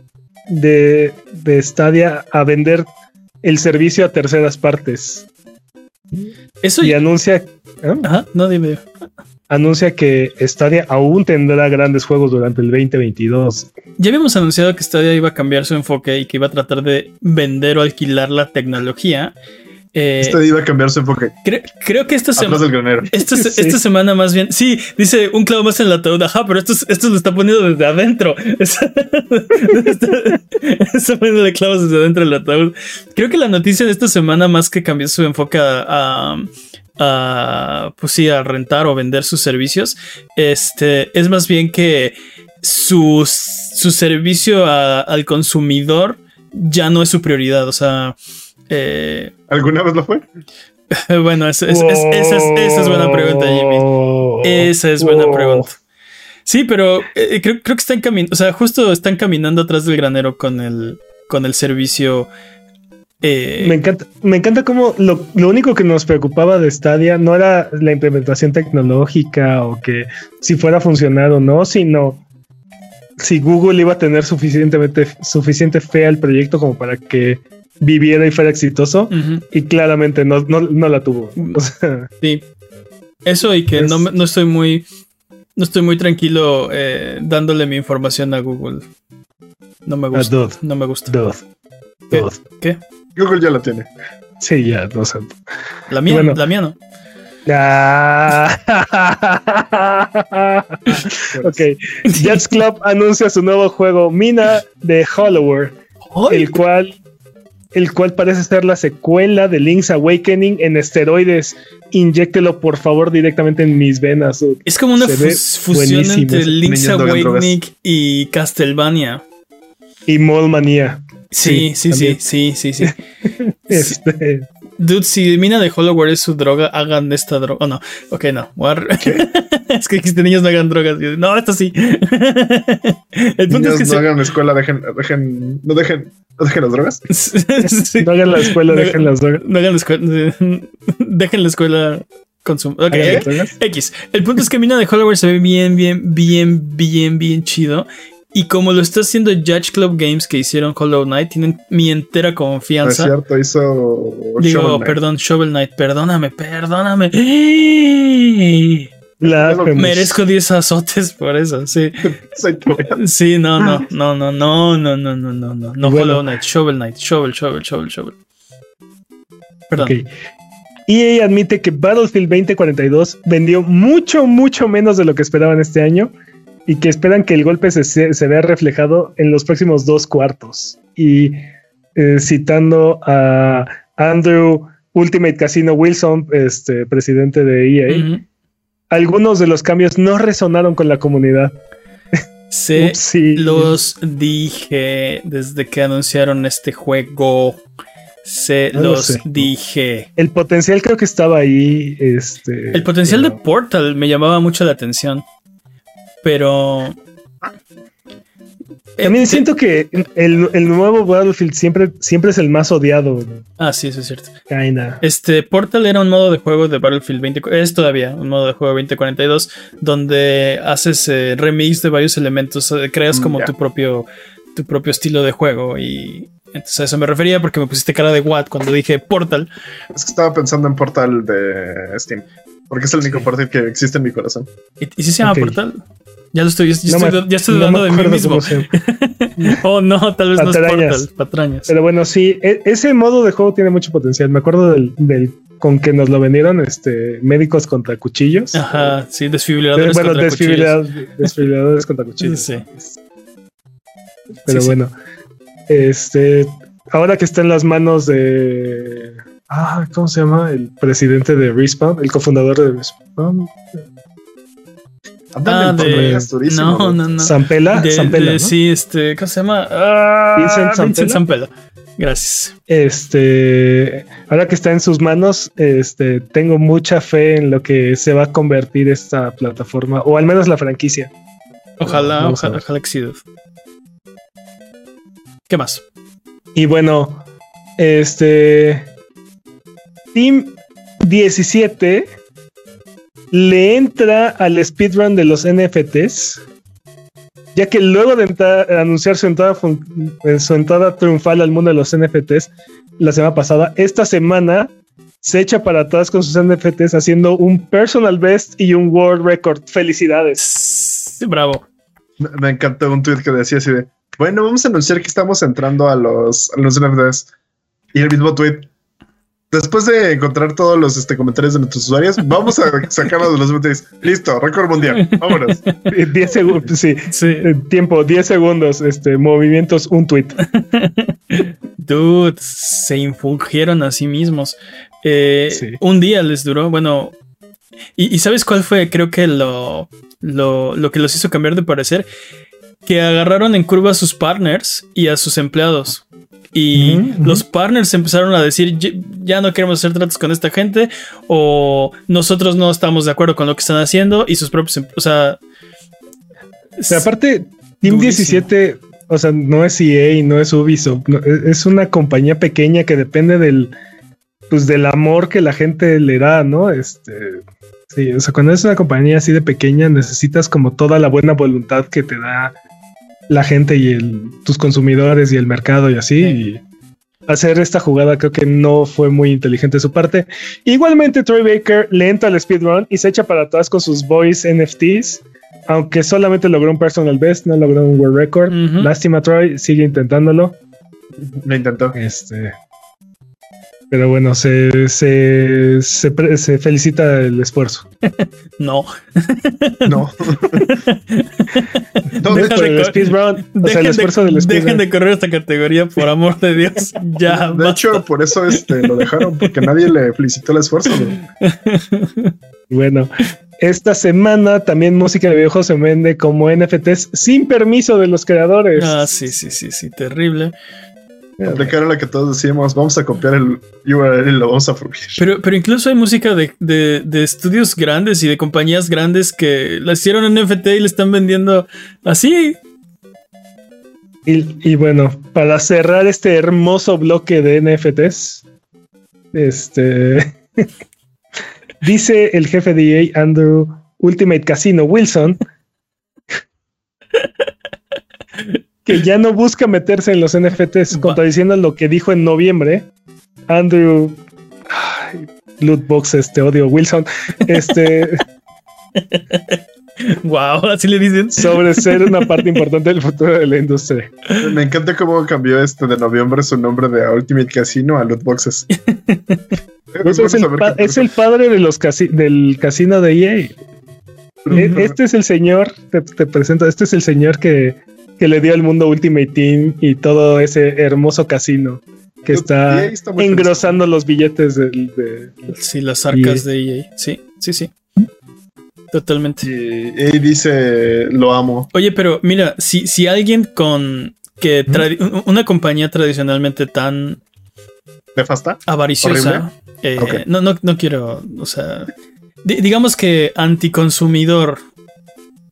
de, de Stadia a vender el servicio a terceras partes. Eso y anuncia. ¿eh? Ajá, no dime. Anuncia que Stadia aún tendrá grandes juegos durante el 2022. Ya habíamos anunciado que Stadia iba a cambiar su enfoque y que iba a tratar de vender o alquilar la tecnología. Eh, este iba a cambiar su enfoque. creo que esta semana. Esta, esta, semana más bien. Sí, dice un clavo más en la ataúd. Ajá, pero esto, esto lo está poniendo desde adentro. está, poniendo clavos desde adentro del ataúd. Creo que la noticia de esta semana, más que cambiar su enfoque a, a, pues sí, a rentar o vender sus servicios, este, es más bien que su, su servicio al consumidor ya no es su prioridad. O sea. Eh, ¿Alguna vez lo fue? bueno, esa, es, buena pregunta, Jimmy. Esa es buena pregunta. Sí, pero eh, creo, que están caminando, o sea, justo están caminando atrás del granero con el, con el servicio. Eh, me encanta, me encanta cómo lo, lo, único que nos preocupaba de Stadia no era la implementación tecnológica o que si fuera a funcionar o no, sino si Google iba a tener suficientemente suficiente fe al proyecto como para que viviera y fuera exitoso y claramente no, la tuvo. sí. Eso y que no, no, estoy muy no estoy muy tranquilo eh, dándole mi información a Google. No me gusta. no me gusta. ¿Qué? Google ya la tiene. Sí, ya, no sé. La mía, la mía no. ok. Jets Club anuncia su nuevo juego Mina de Hollower, el cual el cual parece ser la secuela de Link's Awakening en esteroides. Inyéctelo por favor directamente en mis venas. Es como una fusión entre Link's Awakening y Castlevania. Y Mallmania. Sí, sí, sí, sí, sí, sí, este... Dude, si mina de Holloway es su droga, hagan esta droga. Oh, no. Ok, no. es que este niños no hagan drogas. No, esto sí. El punto es que no hagan la escuela, dejen, dejen, no dejen, dejen las drogas. No hagan la escuela, dejen las drogas. No hagan la escuela, dejen la escuela consum. Ok, X. El punto es que Mina de Holloway se ve bien, bien, bien, bien, bien chido. Y como lo está haciendo Judge Club Games que hicieron Hollow Knight, tienen mi entera confianza. es cierto, hizo. Digo, perdón, Shovel Knight, perdóname, perdóname. Merezco 10 azotes por eso, sí. sí, no, no, no, no, no, no, no, no, no, no. No Hollow Knight, Shovel Knight, Shovel, Shovel, Shovel, Shovel. Perdón. EA admite que Battlefield 2042 vendió mucho, mucho menos de lo que esperaban este año y que esperan que el golpe se, vea reflejado en los próximos dos cuartos. Y eh, citando a Andrew Ultimate Casino Wilson, este presidente de EA, algunos de los cambios no resonaron con la comunidad. Sí, los dije desde que anunciaron este juego. Se los dije. El potencial creo que estaba ahí. Este, el potencial de Portal me llamaba mucho la atención. Pero también siento que el, nuevo Battlefield siempre, siempre es el más odiado. Ah, sí, eso es cierto. Este Portal era un modo de juego de Battlefield 20. Es todavía un modo de juego 2042 donde haces eh, remix de varios elementos, eh, creas como tu propio tu propio estilo de juego y entonces a eso me refería porque me pusiste cara de what cuando dije Portal. Es que estaba pensando en Portal de Steam. Porque es el único Portal que existe en mi corazón. ¿Y, si se llama Portal? Ya lo estoy, ya, estoy, dudando de mí mismo. oh, no, tal vez no es Portal, patrañas. Pero bueno, sí, e, ese modo de juego tiene mucho potencial. Me acuerdo del, con que nos lo vendieron este médicos contra cuchillos. Ajá, sí, desfibriladores bueno, contra cuchillos. desfibriladores contra cuchillos. Sí. Pero bueno, este ahora que está en las manos de ah, ¿cómo se llama? El presidente de Respawn, el cofundador de Respawn. Ah, de, no, no, no. Zampela, Zampela Sí, este, ¿cómo se llama? Ah, Vincent, Zampella. Gracias. Este, ahora que está en sus manos, este, tengo mucha fe en lo que se va a convertir esta plataforma, o al menos la franquicia. Ojalá, ojalá, ojalá que ¿Qué más? Y bueno, este, Team 17 le entra al speedrun de los NFTs, ya que luego de anunciar su entrada, eh, su entrada triunfal al mundo de los NFTs la semana pasada, esta semana se echa para atrás con sus NFTs haciendo un personal best y un world record. Felicidades. Bravo. Me, encantó un tweet que decía así de, bueno, vamos a anunciar que estamos entrando a los, a los NFTs. Y el mismo tweet, después de encontrar todos los este, comentarios de nuestros usuarios, vamos a sacarlos de los botes. Listo, récord mundial. Vámonos. 10 segundos, sí. Eh, tiempo, 10 segundos. Este, movimientos, un tweet. Dude, se infungieron a sí mismos. Eh, un día les duró, bueno. Y, sabes cuál fue? Creo que lo, lo, lo que los hizo cambiar de parecer. Que agarraron en curva a sus partners y a sus empleados. Y los partners empezaron a decir, ya no queremos hacer tratos con esta gente o nosotros no estamos de acuerdo con lo que están haciendo y sus propios, em, o sea... aparte, Team 17, o sea, no es EA no es Ubisoft, e, es una compañía pequeña que depende del, pues del amor que la gente le da, ¿no? Este, sí, o sea, cuando es una compañía así de pequeña necesitas como toda la buena voluntad que te da la gente y el, tus consumidores y el mercado y así. Y hacer esta jugada creo que no fue muy inteligente de su parte. Igualmente, Troy Baker le entra al speedrun y se echa para atrás con sus voice NFTs. Aunque solamente logró un personal best, no logró un world record. Lástima, Troy, sigue intentándolo. Lo intentó. Este, pero bueno, se, se, se, felicita el esfuerzo. no. no. dejen, de, speedrun, o sea, el esfuerzo del dejen de correr esta categoría, por amor de Dios. Ya. De hecho, por eso este, lo dejaron, porque nadie le felicitó el esfuerzo. bueno, esta semana también música de videojuegos se vende como NFTs sin permiso de los creadores. Ah, sí, sí, sí, sí, terrible. Aplicar a la que todos decíamos, vamos a copiar el URL y lo vamos a prohibir. Pero, pero incluso hay música de, de, estudios grandes y de compañías grandes que la hicieron en NFT y le están vendiendo así. Y, bueno, para cerrar este hermoso bloque de NFTs, este dice el jefe de EA, Andrew Ultimate Casino Wilson, que ya no busca meterse en los NFTs, contradiciendo lo que dijo en noviembre. Andrew Lootbox, este odio Wilson. Este wow, así le dicen. Sobre ser una parte importante del futuro de la industria. Me encanta cómo cambió este de noviembre su nombre de Ultimate Casino a Loot Boxes. es, el padre de los del casino de EA. E, este es el señor, te, presento, este es el señor que, le dio al mundo Ultimate Team y todo ese hermoso casino que está, engrosando los billetes de, Sí, las arcas e de EA. Sí, sí, sí. Totalmente. Y, dice, lo amo. Oye, pero mira, si, si alguien con que una compañía tradicionalmente tan nefasta, avariciosa, eh, no, no, no quiero, o sea, digamos que anticonsumidor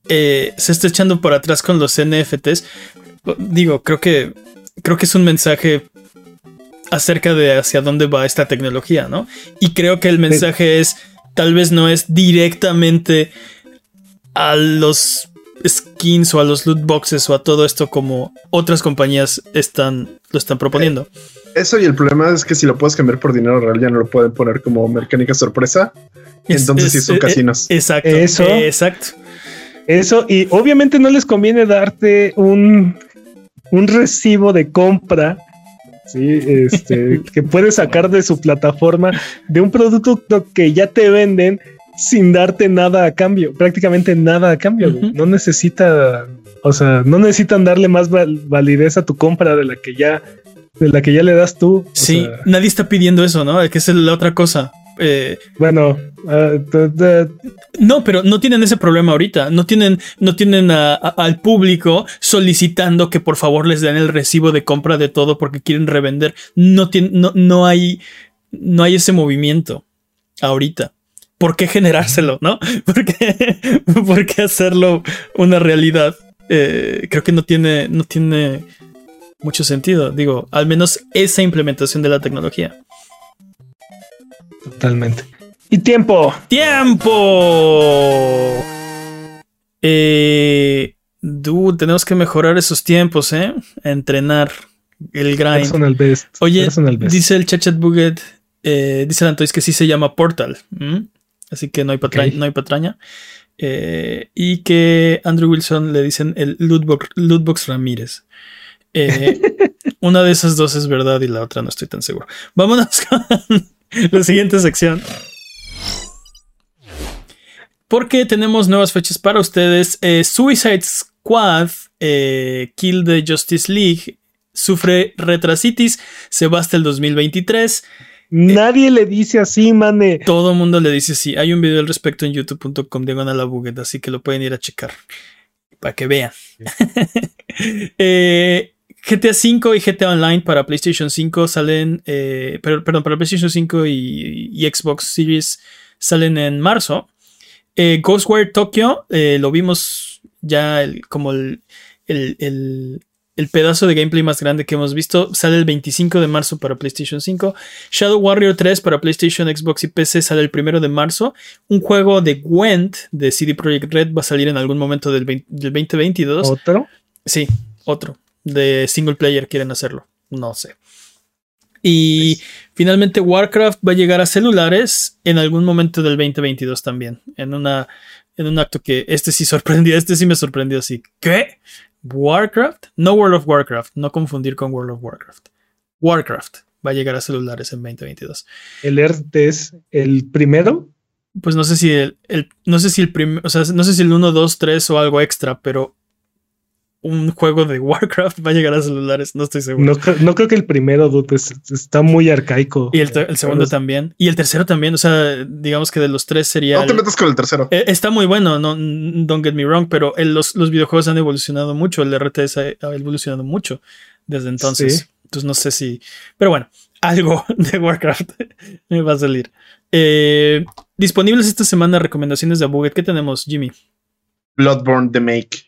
eh, se está echando por atrás con los NFTs. Digo, creo que creo que es un mensaje acerca de hacia dónde va esta tecnología, ¿no? Y creo que el mensaje es tal vez no es directamente a los skins o a los loot boxes o a todo esto como otras compañías están lo están proponiendo. Eso y el problema es que si lo puedes cambiar por dinero real ya no lo pueden poner como mecánica sorpresa. entonces sí son eh, casinos. Exacto. Eso. Exacto. Eso y obviamente no les conviene darte un un recibo de compra ¿sí? Este, que puedes sacar de su plataforma de un producto que ya te venden sin darte nada a cambio, prácticamente nada a cambio. No necesita, o sea, no necesitan darle más validez a tu compra de la que ya, de la que ya le das tú. Sí, nadie está pidiendo eso, ¿no? Que es la otra cosa. Eh, bueno, ah, no, pero no tienen ese problema ahorita. No tienen, no tienen al público solicitando que por favor les den el recibo de compra de todo porque quieren revender. No, no, no, hay, no hay ese movimiento ahorita. ¿Por qué generárselo, no? ¿Por qué, hacerlo una realidad? Eh, creo que no tiene, no tiene mucho sentido. Digo, al menos esa implementación de la tecnología. Totalmente. Y tiempo. Tiempo. Eh, dude, tenemos que mejorar esos tiempos, ¿eh? entrenar el grind. Personal best. Oye, dice el Chachat Buget, eh, dice el Antois que sí se llama Portal. Así que no hay, patraña. No hay patraña. Eh, y que Andrew Wilson le dicen el Lootbox, Ramírez. Eh, una de esas dos es verdad y la otra no estoy tan seguro. Vámonos con la siguiente sección. Porque tenemos nuevas fechas para ustedes. Eh, Suicide Squad, eh, Kill the Justice League, sufre retrasitis, se va hasta el 2023. Nadie le dice así, mane. Todo el mundo le dice así. Hay un video al respecto en youtube.com de la buget, así que lo pueden ir a checar para que vean. eh, GTA V y GTA Online para PlayStation 5 salen, eh, perdón, para PlayStation 5 y, Xbox Series salen en marzo. Eh, Ghostwire Tokyo, eh, lo vimos ya como el, pedazo de gameplay más grande que hemos visto, sale el 25 de marzo para PlayStation 5. Shadow Warrior 3 para PlayStation, Xbox y PC sale el 1 de marzo. Un juego de Gwent de CD Projekt Red va a salir en algún momento del, del 2022. ¿Otro? Sí, otro de single player quieren hacerlo. No sé. Y finalmente Warcraft va a llegar a celulares en algún momento del 2022 también. En, una, en un acto que este sí sorprendió, este sí me sorprendió así. ¿Qué? ¿Warcraft? No World of Warcraft, no confundir con World of Warcraft. Warcraft va a llegar a celulares en 2022. ¿El ERT es el primero? Pues no sé si el, no sé si el primer, o sea, no sé si el 1, 2, 3 o algo extra, pero un juego de Warcraft va a llegar a celulares, no estoy seguro. No, creo que el primero, dude, está muy arcaico. Y el, segundo también. Y el tercero también, o sea, digamos que de los tres sería... No te metas con el tercero. Eh, está muy bueno, no, don't get me wrong, pero los, videojuegos han evolucionado mucho, el RTS ha evolucionado mucho desde entonces. Entonces no sé si... Pero bueno, algo de Warcraft me va a salir. Eh, disponibles esta semana recomendaciones de Abuget. ¿Qué tenemos, Jimmy? Bloodborne The Make.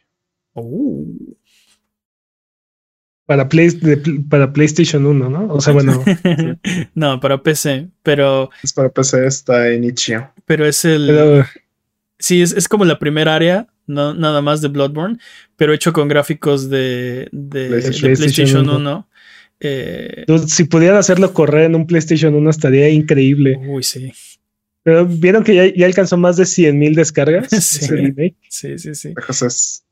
Oh. Para, para PlayStation 1, ¿no? O sea, bueno. no, para PC, pero. Es para PC, está en Itch.io. Pero es el. Sí, es, como la primera área, no, nada más de Bloodborne, pero hecho con gráficos de, PlayStation, 1. Eh, si pudieran hacerlo correr en un PlayStation 1 estaría increíble. Uy, sí. Pero vieron que ya, alcanzó más de 100 mil descargas. Sí, sí, sí,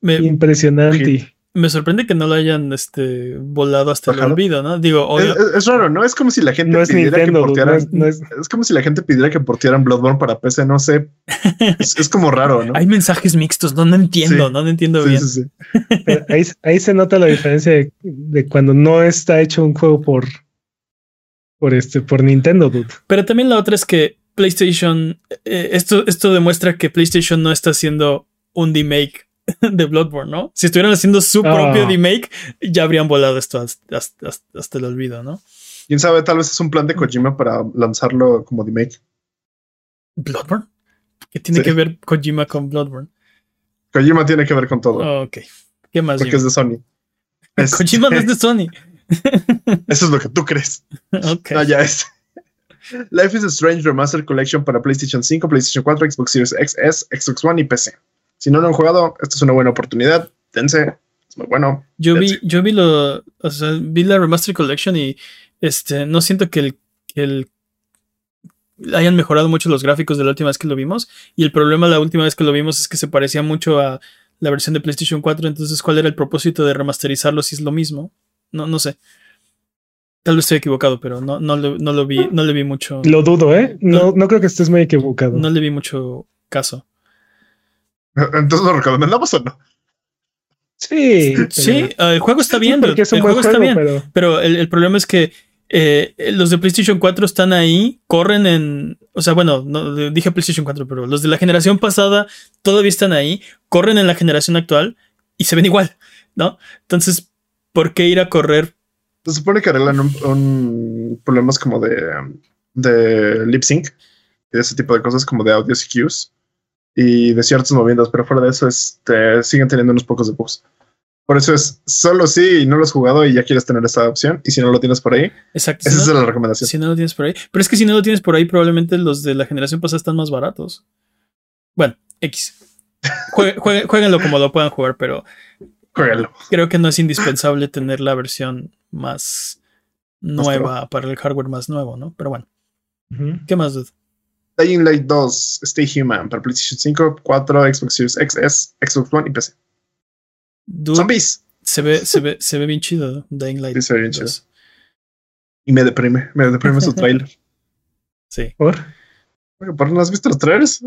Impresionante. Me sorprende que no lo hayan este, volado hasta el olvido, ¿no? Digo, es, raro, ¿no? Es como si la gente pidiera que portearan. es, como si la gente pidiera que portearan Bloodborne para PC, no sé. es, como raro, ¿no? Hay mensajes mixtos, no, no entiendo, no, entiendo bien. ahí, ahí, se nota la diferencia de, cuando no está hecho un juego por, por este, por Nintendo, dude. Pero también la otra es que PlayStation, eh, esto, esto demuestra que PlayStation no está haciendo un remake de Bloodborne, ¿no? Si estuvieran haciendo su propio ah. remake, ya habrían volado esto hasta, el olvido, ¿no? Quién sabe, tal vez es un plan de Kojima para lanzarlo como remake. ¿Bloodborne? ¿Qué tiene que ver Kojima con Bloodborne? Kojima tiene que ver con todo. ok. ¿Qué más? Porque es de Sony. Kojima no es de Sony. Eso es lo que tú crees. ok. No, ya es. Life is Strange Remastered Collection para PlayStation 5, PlayStation 4, Xbox Series XS, Xbox One y PC. Si no lo han jugado, esta es una buena oportunidad. Dense, es muy bueno. Yo vi, yo vi lo, o sea, vi la Remaster Collection y este, no siento que el, que el hayan mejorado mucho los gráficos de la última vez que lo vimos. Y el problema la última vez que lo vimos es que se parecía mucho a la versión de PlayStation 4. Entonces, ¿cuál era el propósito de remasterizarlo si es lo mismo? No, no sé. Tal vez estoy equivocado, pero no, no, no lo vi, no le vi mucho. Lo dudo, ¿eh? No, no creo que estés muy equivocado. No le vi mucho caso. Entonces lo recomendamos o no. Sí. Sí, el juego está bien. el juego, está bien. Pero, el, problema es que eh, los de PlayStation 4 están ahí, corren en. O sea, bueno, no, dije PlayStation 4, pero los de la generación pasada todavía están ahí, corren en la generación actual y se ven igual, ¿no? Entonces, ¿por qué ir a correr? Se supone que arreglan un, problemas como de, de lip sync y de ese tipo de cosas, como de audio cues y de ciertos movimientos, pero fuera de eso este, siguen teniendo unos pocos de bugs. Por eso es solo si no lo has jugado y ya quieres tener esa opción. Y si no lo tienes por ahí, Exacto. esa es la recomendación. Si no lo tienes por ahí. Pero es que si no lo tienes por ahí, probablemente los de la generación pasada están más baratos. Bueno, X. jueguenlo como lo puedan jugar, pero. Creo que no es indispensable tener la versión más nueva para el hardware más nuevo, ¿no? Pero bueno. ¿Qué más, dude? Dying Light 2, Stay Human para PlayStation 5, 4, Xbox Series XS, Xbox One y PC. Zombies. Se ve, se ve, se ve bien chido, Dying Light. Sí, se ve bien chido. Y me deprime, me deprime su trailer. Sí. ¿Por? ¿Por no has visto los trailers?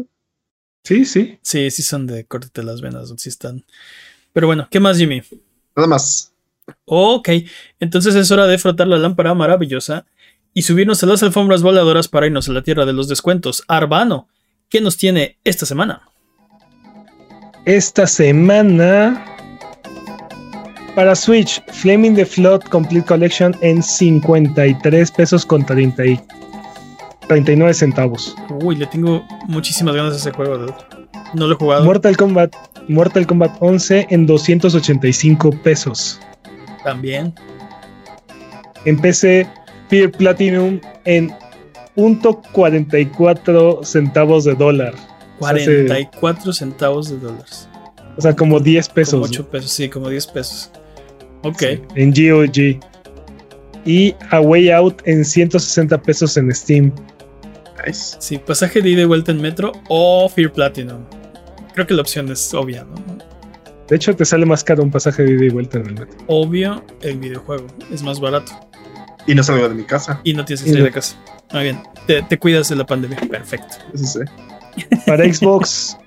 Sí, sí. Sí, sí son de córtete las venas, sí están. Pero bueno, ¿qué más, Jimmy? Nada más. Ok, entonces es hora de frotar la lámpara maravillosa y subirnos a las alfombras voladoras para irnos a la tierra de los descuentos. Arbano, ¿qué nos tiene esta semana? Esta semana para Switch, Flaming the Flood Complete Collection en 53 pesos con 30 y 39 centavos. Uy, le tengo muchísimas ganas de ese juego. No lo he jugado. Mortal Kombat, Mortal Kombat 11 en 285 pesos. También. En PC, Fear Platinum en .44 centavos de dólar. 44 centavos de dólares. O sea, como 10 pesos. Como 8 pesos, sí, como 10 pesos. Ok. en GOG. Y A Way Out en 160 pesos en Steam. Nice. Sí, pasaje de ida y vuelta en metro o Fear Platinum. Creo que la opción es obvia, ¿no? De hecho, te sale más caro un pasaje de ida y vuelta en el metro. Obvio, el videojuego es más barato. Y no salgo de mi casa. Y no tienes que salir de casa. Muy bien. Te, cuidas de la pandemia. Perfecto. Eso sí. Para Xbox.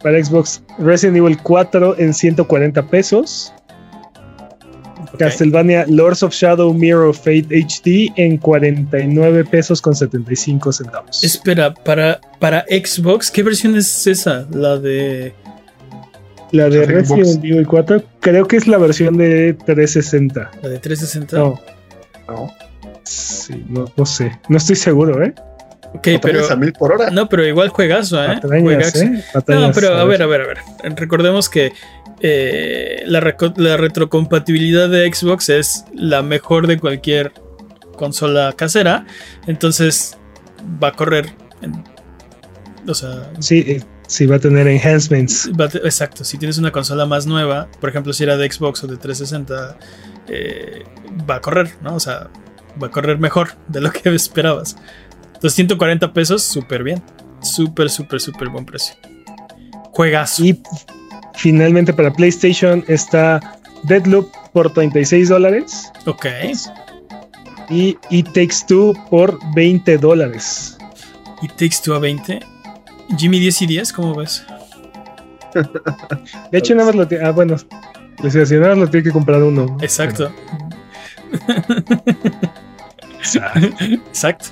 para Xbox Resident Evil 4 en 140 pesos. Castlevania Lords of Shadow Mirror of Fate HD en 49 pesos con 75 centavos. Espera, para, para Xbox, ¿qué versión es esa? La de. La de Resident Evil 4, creo que es la versión de 360. ¿La de 360? No. No. Sí, no, no sé. No estoy seguro, ¿eh? Ok, pero. A mil por hora. No, pero igual juegazo, ¿eh? ¿eh? no, pero a ver, a ver, a ver. Recordemos que eh, la, retrocompatibilidad de Xbox es la mejor de cualquier consola casera. Entonces va a correr. o sea. Sí, eh, sí, va a tener enhancements. exacto. Si tienes una consola más nueva, por ejemplo, si era de Xbox o de 360 eh, va a correr, ¿no? O sea, va a correr mejor de lo que esperabas. Entonces 140 pesos, súper bien. Súper, súper, súper buen precio. Juegas. Y finalmente para PlayStation está Deadloop por 36 dólares. Ok. Y It Takes Two por 20 dólares. It Takes Two a 20. Jimmy 10 y 10, ¿cómo ves? De hecho, nada más lo tiene. Ah, bueno. Les decía, nada más lo tiene que comprar uno. Exacto. Exacto.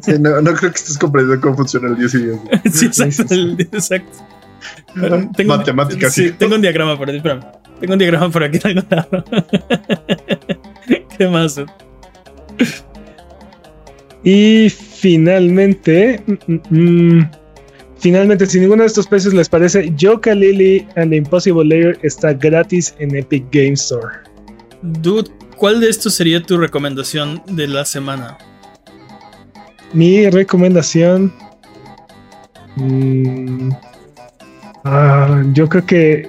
Sí, no, no, creo que estés comprendiendo cómo funciona el 10 y 10. Sí, exacto. El, exacto. Tengo, Matemáticas. Sí, tengo un diagrama por aquí. Espérame. Tengo un diagrama por aquí. ¿Qué más? Y finalmente. Mm, mm, mm, finalmente, si ninguno de estos precios les parece, Yoka Lily and the Impossible Layer está gratis en Epic Game Store. Dude, ¿cuál de estos sería tu recomendación de la semana? Mi recomendación. Ah, yo creo que.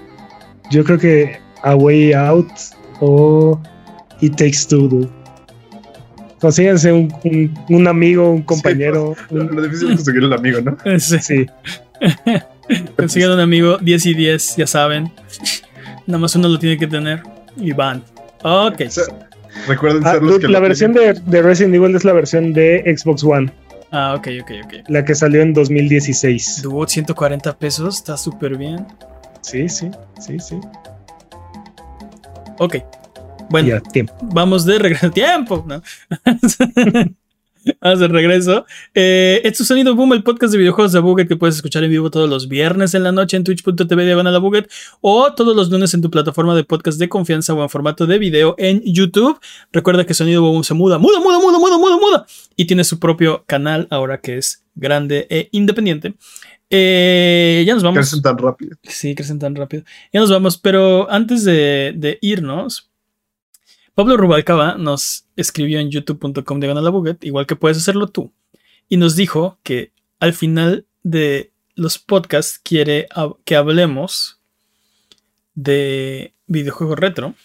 Yo creo que A Way Out o It Takes Two. Consíganse un, un, amigo, un compañero. Lo, difícil es conseguir el amigo, ¿no? Sí. sí. Consigan un amigo 10 y 10, ya saben. Nada más uno lo tiene que tener. Y van. Ok. recuerden ah, La versión de, de, Resident Evil es la versión de Xbox One. Ah, ok, ok, ok. La que salió en 2016. Tuvo 140 pesos, está súper bien. Sí, sí, sí, sí. Ok. Bueno, vamos de regreso. ¡Tiempo! ¿no? Vamos de regreso. Eh, es Sonido Boom, el podcast de videojuegos de Buget que puedes escuchar en vivo todos los viernes en la noche en twitch.tv diagonal Buget o todos los lunes en tu plataforma de podcast de confianza o en formato de video en YouTube. Recuerda que Sonido Boom se muda, muda, muda, muda, muda, muda, muda y tiene su propio canal ahora que es grande e independiente. Eh, ya nos vamos. Crecen tan rápido. Sí, crecen tan rápido. Ya nos vamos, pero antes de, de irnos, Pablo Rubalcaba nos escribió en youtube.com de Buget, igual que puedes hacerlo tú, y nos dijo que al final de los podcasts quiere que hablemos de videojuegos retro.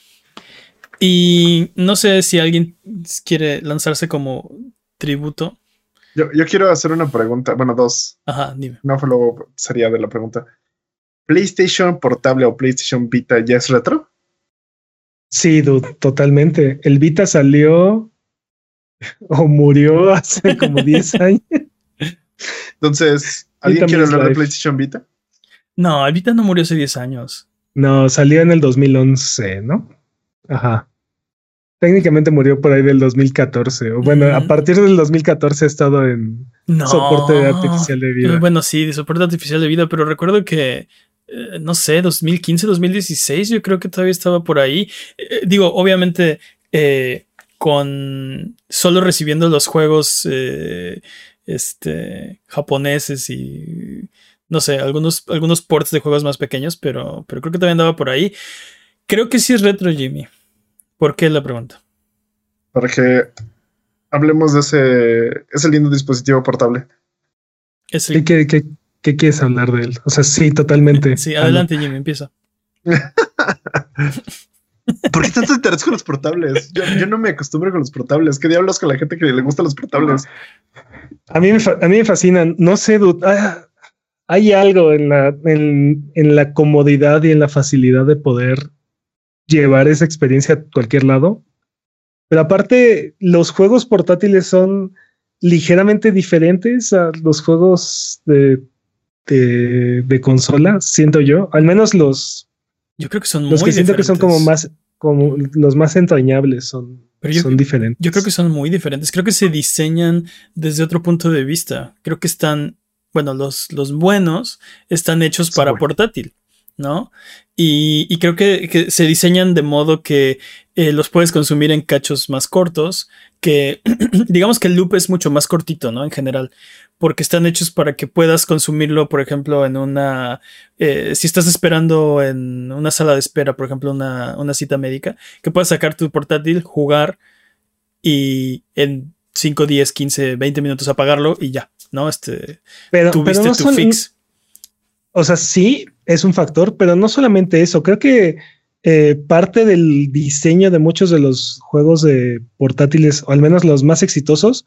Y no sé si alguien quiere lanzarse como tributo. Yo, quiero hacer una pregunta, bueno, dos. Ajá, dime. No, luego sería de la pregunta. ¿PlayStation portable o PlayStation Vita ya es retro? Sí, totalmente. El Vita salió o murió hace como 10 años. Entonces, ¿alguien quiere hablar de PlayStation Vita? No, el Vita no murió hace 10 años. No, salió en el 2011, ¿no? Ajá. Técnicamente murió por ahí del 2014. O bueno, a partir del 2014 ha estado en soporte de artificial de vida. Bueno, sí, de soporte artificial de vida, pero recuerdo que eh, no sé, 2015, 2016, yo creo que todavía estaba por ahí. Eh, digo, obviamente, eh, con solo recibiendo los juegos este, japoneses y no sé, algunos, algunos ports de juegos más pequeños, pero, pero creo que todavía andaba por ahí. Creo que sí es retro, Jimmy. ¿Por qué la pregunta? Para que hablemos de ese, ese lindo dispositivo portable. Es el... ¿Qué, qué, ¿Qué quieres hablar de él? O sea, sí, totalmente. Sí, adelante, Jimmy, empieza. ¿Por qué tanto interés con los portables? Yo, no me acostumbro con los portables. ¿Qué diablos con la gente que le gustan los portables? A mí me, a mí me fascinan. No sé, ah, hay algo en la, en, en la comodidad y en la facilidad de poder llevar esa experiencia a cualquier lado. Pero aparte, los juegos portátiles son ligeramente diferentes a los juegos de de, consola, siento yo. Al menos los. Yo creo que son los que siento que son como más, como los más entrañables son, son diferentes. Yo creo que son muy diferentes. Creo que se diseñan desde otro punto de vista. Creo que están, bueno, los, los buenos están hechos para portátil. ¿no? Y, creo que, se diseñan de modo que eh, los puedes consumir en cachos más cortos, que digamos que el loop es mucho más cortito, ¿no? En general, porque están hechos para que puedas consumirlo, por ejemplo, en una, eh, si estás esperando en una sala de espera, por ejemplo, una, una cita médica, que puedas sacar tu portátil, jugar y en 5, 10, 15, 20 minutos apagarlo y ya, ¿no? Este, pero, tuviste no tu fix. O sea, sí, es un factor, pero no solamente eso, creo que eh, parte del diseño de muchos de los juegos de portátiles, o al menos los más exitosos,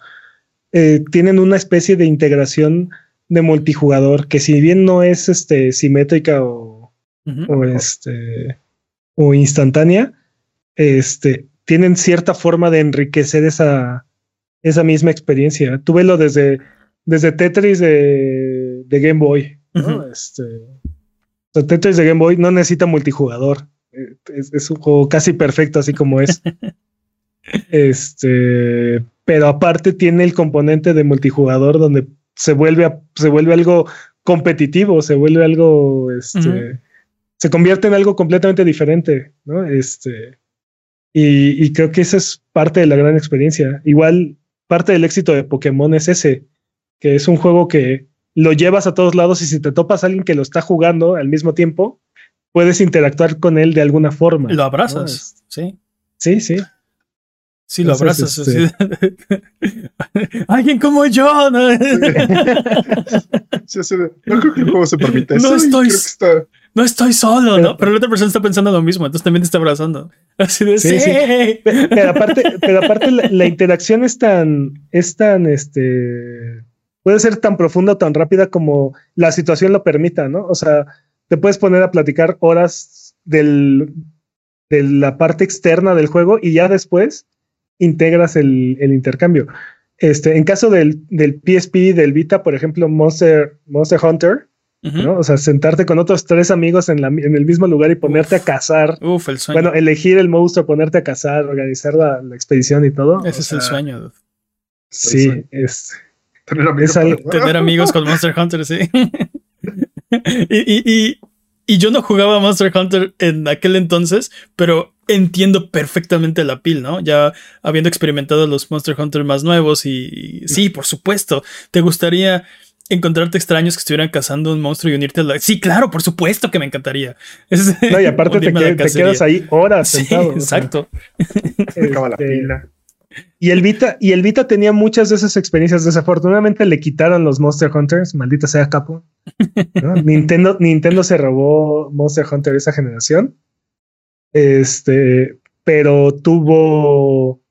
eh, tienen una especie de integración de multijugador que si bien no es este simétrica o, o este o instantánea, este tienen cierta forma de enriquecer esa, esa misma experiencia. Tuve lo desde, desde Tetris de, de Game Boy. este, Tetris de Game Boy no necesita multijugador. Eh, es, un juego casi perfecto, así como es. este, pero aparte tiene el componente de multijugador donde se vuelve, se vuelve algo competitivo, se vuelve algo, este, se convierte en algo completamente diferente, ¿no? Este, y, creo que esa es parte de la gran experiencia. Igual, parte del éxito de Pokémon es ese, que es un juego que lo llevas a todos lados y si te topas a alguien que lo está jugando al mismo tiempo, puedes interactuar con él de alguna forma. Lo abrazas, sí. Sí, sí. Sí, lo abrazas. Este alguien como yo. ¿no? no creo que el juego se permita eso. No estoy, no estoy solo, ¿no? Pero la otra persona está pensando lo mismo, entonces también te está abrazando. Así de sí. Pero, aparte, pero aparte la, interacción es tan, es tan, este, puede ser tan profunda o tan rápida como la situación lo permita, ¿no? O sea, te puedes poner a platicar horas del, de la parte externa del juego y ya después integras el, el intercambio. Este, en caso del, del PSP, del Vita, por ejemplo, Monster, Monster Hunter, ¿no? O sea, sentarte con otros tres amigos en, la, en el mismo lugar y ponerte a cazar. Uf, el sueño. Bueno, elegir el monstruo, ponerte a cazar, organizar la, expedición y todo. Ese es el sueño. Sí, es. Tener amigos, tener amigos con Monster Hunter, sí. y, y, y, yo no jugaba Monster Hunter en aquel entonces, pero entiendo perfectamente la pil, ¿no? Ya habiendo experimentado los Monster Hunter más nuevos y sí, por supuesto, te gustaría encontrarte extraños que estuvieran cazando un monstruo y unirte a la... Sí, claro, por supuesto que me encantaría. no, y aparte te, quedas ahí horas sí, Exacto. Este, y el Vita, y el Vita tenía muchas de esas experiencias. Desafortunadamente le quitaron los Monster Hunters, maldita sea capo. Nintendo, Nintendo se robó Monster Hunter esa generación. Este, pero tuvo.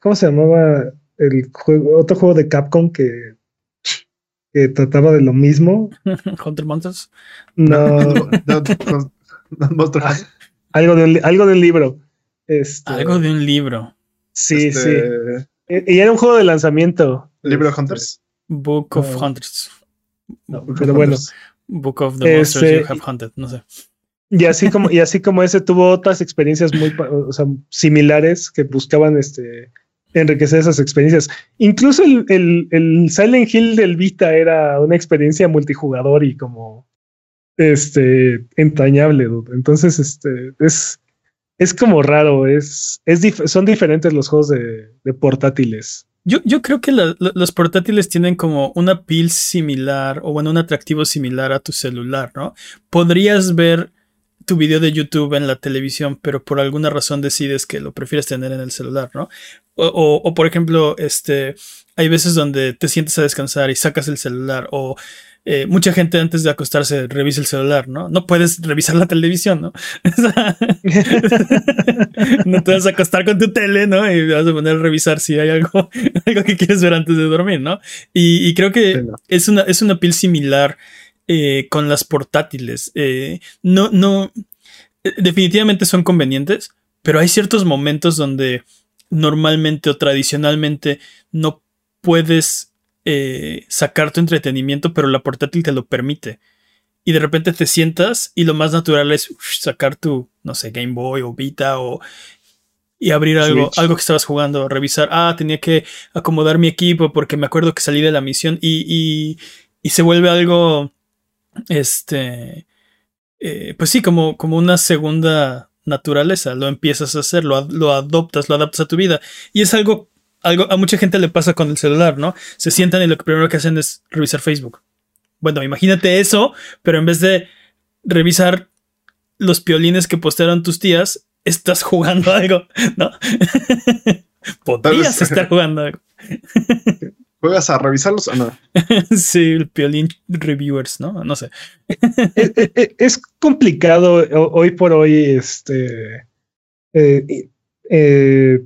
¿Cómo se llamaba? El juego, otro juego de Capcom que que trataba de lo mismo. Hunter Monsters. No, algo, de un, algo de un libro. Este, algo de un libro. Sí, este, sí. Y era un juego de lanzamiento. ¿Libro de Hunters? Book of Hunters. pero bueno. Book of the Monsters You este, Have Hunted, no sé. Y así como, y así como ese tuvo otras experiencias muy similares que buscaban este enriquecer esas experiencias. Incluso el, el, Silent Hill del Vita era una experiencia multijugador y como este entrañable. Entonces, este es, es como raro. Es, es son diferentes los juegos de, portátiles. Yo, yo, creo que los portátiles tienen como una pil similar o bueno, un atractivo similar a tu celular, ¿no? Podrías ver tu video de YouTube en la televisión, pero por alguna razón decides que lo prefieres tener en el celular, ¿no? O, por ejemplo, este, hay veces donde te sientes a descansar y sacas el celular o eh, mucha gente antes de acostarse revisa el celular, ¿no? No puedes revisar la televisión, ¿no? no te vas a acostar con tu tele, ¿no? Y vas a poner a revisar si hay algo, algo que quieres ver antes de dormir, ¿no? Y, creo que es una, es una piel similar eh, con las portátiles. Eh, no, no, definitivamente son convenientes, pero hay ciertos momentos donde normalmente o tradicionalmente no puedes eh, sacar tu entretenimiento, pero la portátil te lo permite. Y de repente te sientas y lo más natural es sacar tu, no sé, Game Boy o Vita o y abrir algo, algo que estabas jugando, revisar, ah, tenía que acomodar mi equipo porque me acuerdo que salí de la misión y, y, y se vuelve algo, este, eh, pues sí, como, como una segunda naturaleza, lo empiezas a hacer, lo, adoptas, lo adaptas a tu vida. Y es algo, algo, a mucha gente le pasa con el celular, ¿no? Se sientan y lo primero que hacen es revisar Facebook. Bueno, imagínate eso, pero en vez de revisar los piolines que postearon tus tías, estás jugando algo, ¿no? Podrías estar jugando algo. ¿Juegas a revisarlos o no? sí, el Piolín Reviewers, ¿no? No sé. es, complicado hoy por hoy este, eh, eh,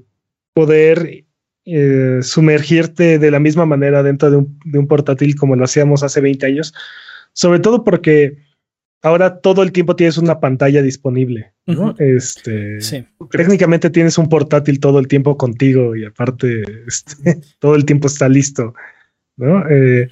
poder eh, sumergirte de la misma manera dentro de un, portátil como lo hacíamos hace 20 años, sobre todo porque ahora todo el tiempo tienes una pantalla disponible, ¿no? Este, técnicamente tienes un portátil todo el tiempo contigo y aparte este, todo el tiempo está listo, ¿no? Eh,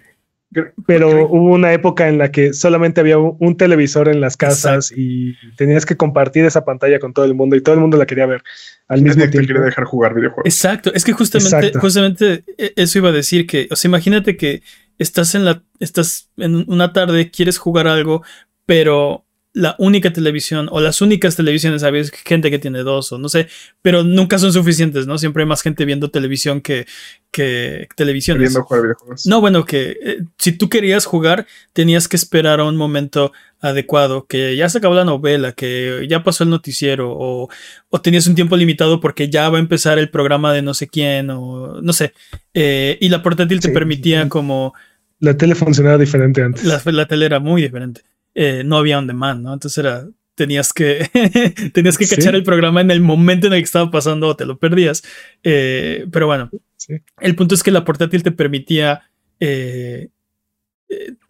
pero hubo una época en la que solamente había un televisor en las casas y tenías que compartir esa pantalla con todo el mundo y todo el mundo la quería ver al mismo tiempo. Te quería dejar jugar videojuegos. Exacto, es que justamente, justamente e, eso iba a decir que, o sea, imagínate que estás en la, estás en una tarde, quieres jugar algo, pero la única televisión o las únicas televisiones, sabes, gente que tiene dos o no sé, pero nunca son suficientes, ¿no? Siempre hay más gente viendo televisión que, que televisión. Viendo jugar videojuegos. No, bueno, que eh, si tú querías jugar, tenías que esperar a un momento adecuado, que ya se acabó la novela, que ya pasó el noticiero, o, o tenías un tiempo limitado porque ya va a empezar el programa de no sé quién, o no sé. Eh, y la portátil te permitía como... La tele funcionaba diferente antes. La, la tele era muy diferente. Eh, no había on demand, ¿no? Entonces era, tenías que, tenías que cachar el programa en el momento en el que estaba pasando o te lo perdías. Eh, pero bueno, el punto es que la portátil te permitía eh,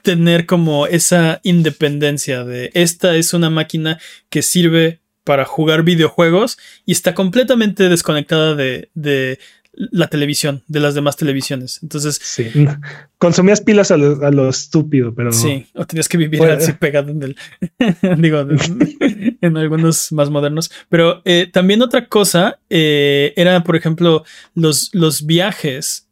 tener como esa independencia de esta es una máquina que sirve para jugar videojuegos y está completamente desconectada de, la televisión, de las demás televisiones. Entonces, sí. consumías pilas a lo, estúpido, pero sí, o tenías que vivir así pegado en el, digo, en algunos más modernos. Pero eh, también otra cosa eh, era, por ejemplo, los, los viajes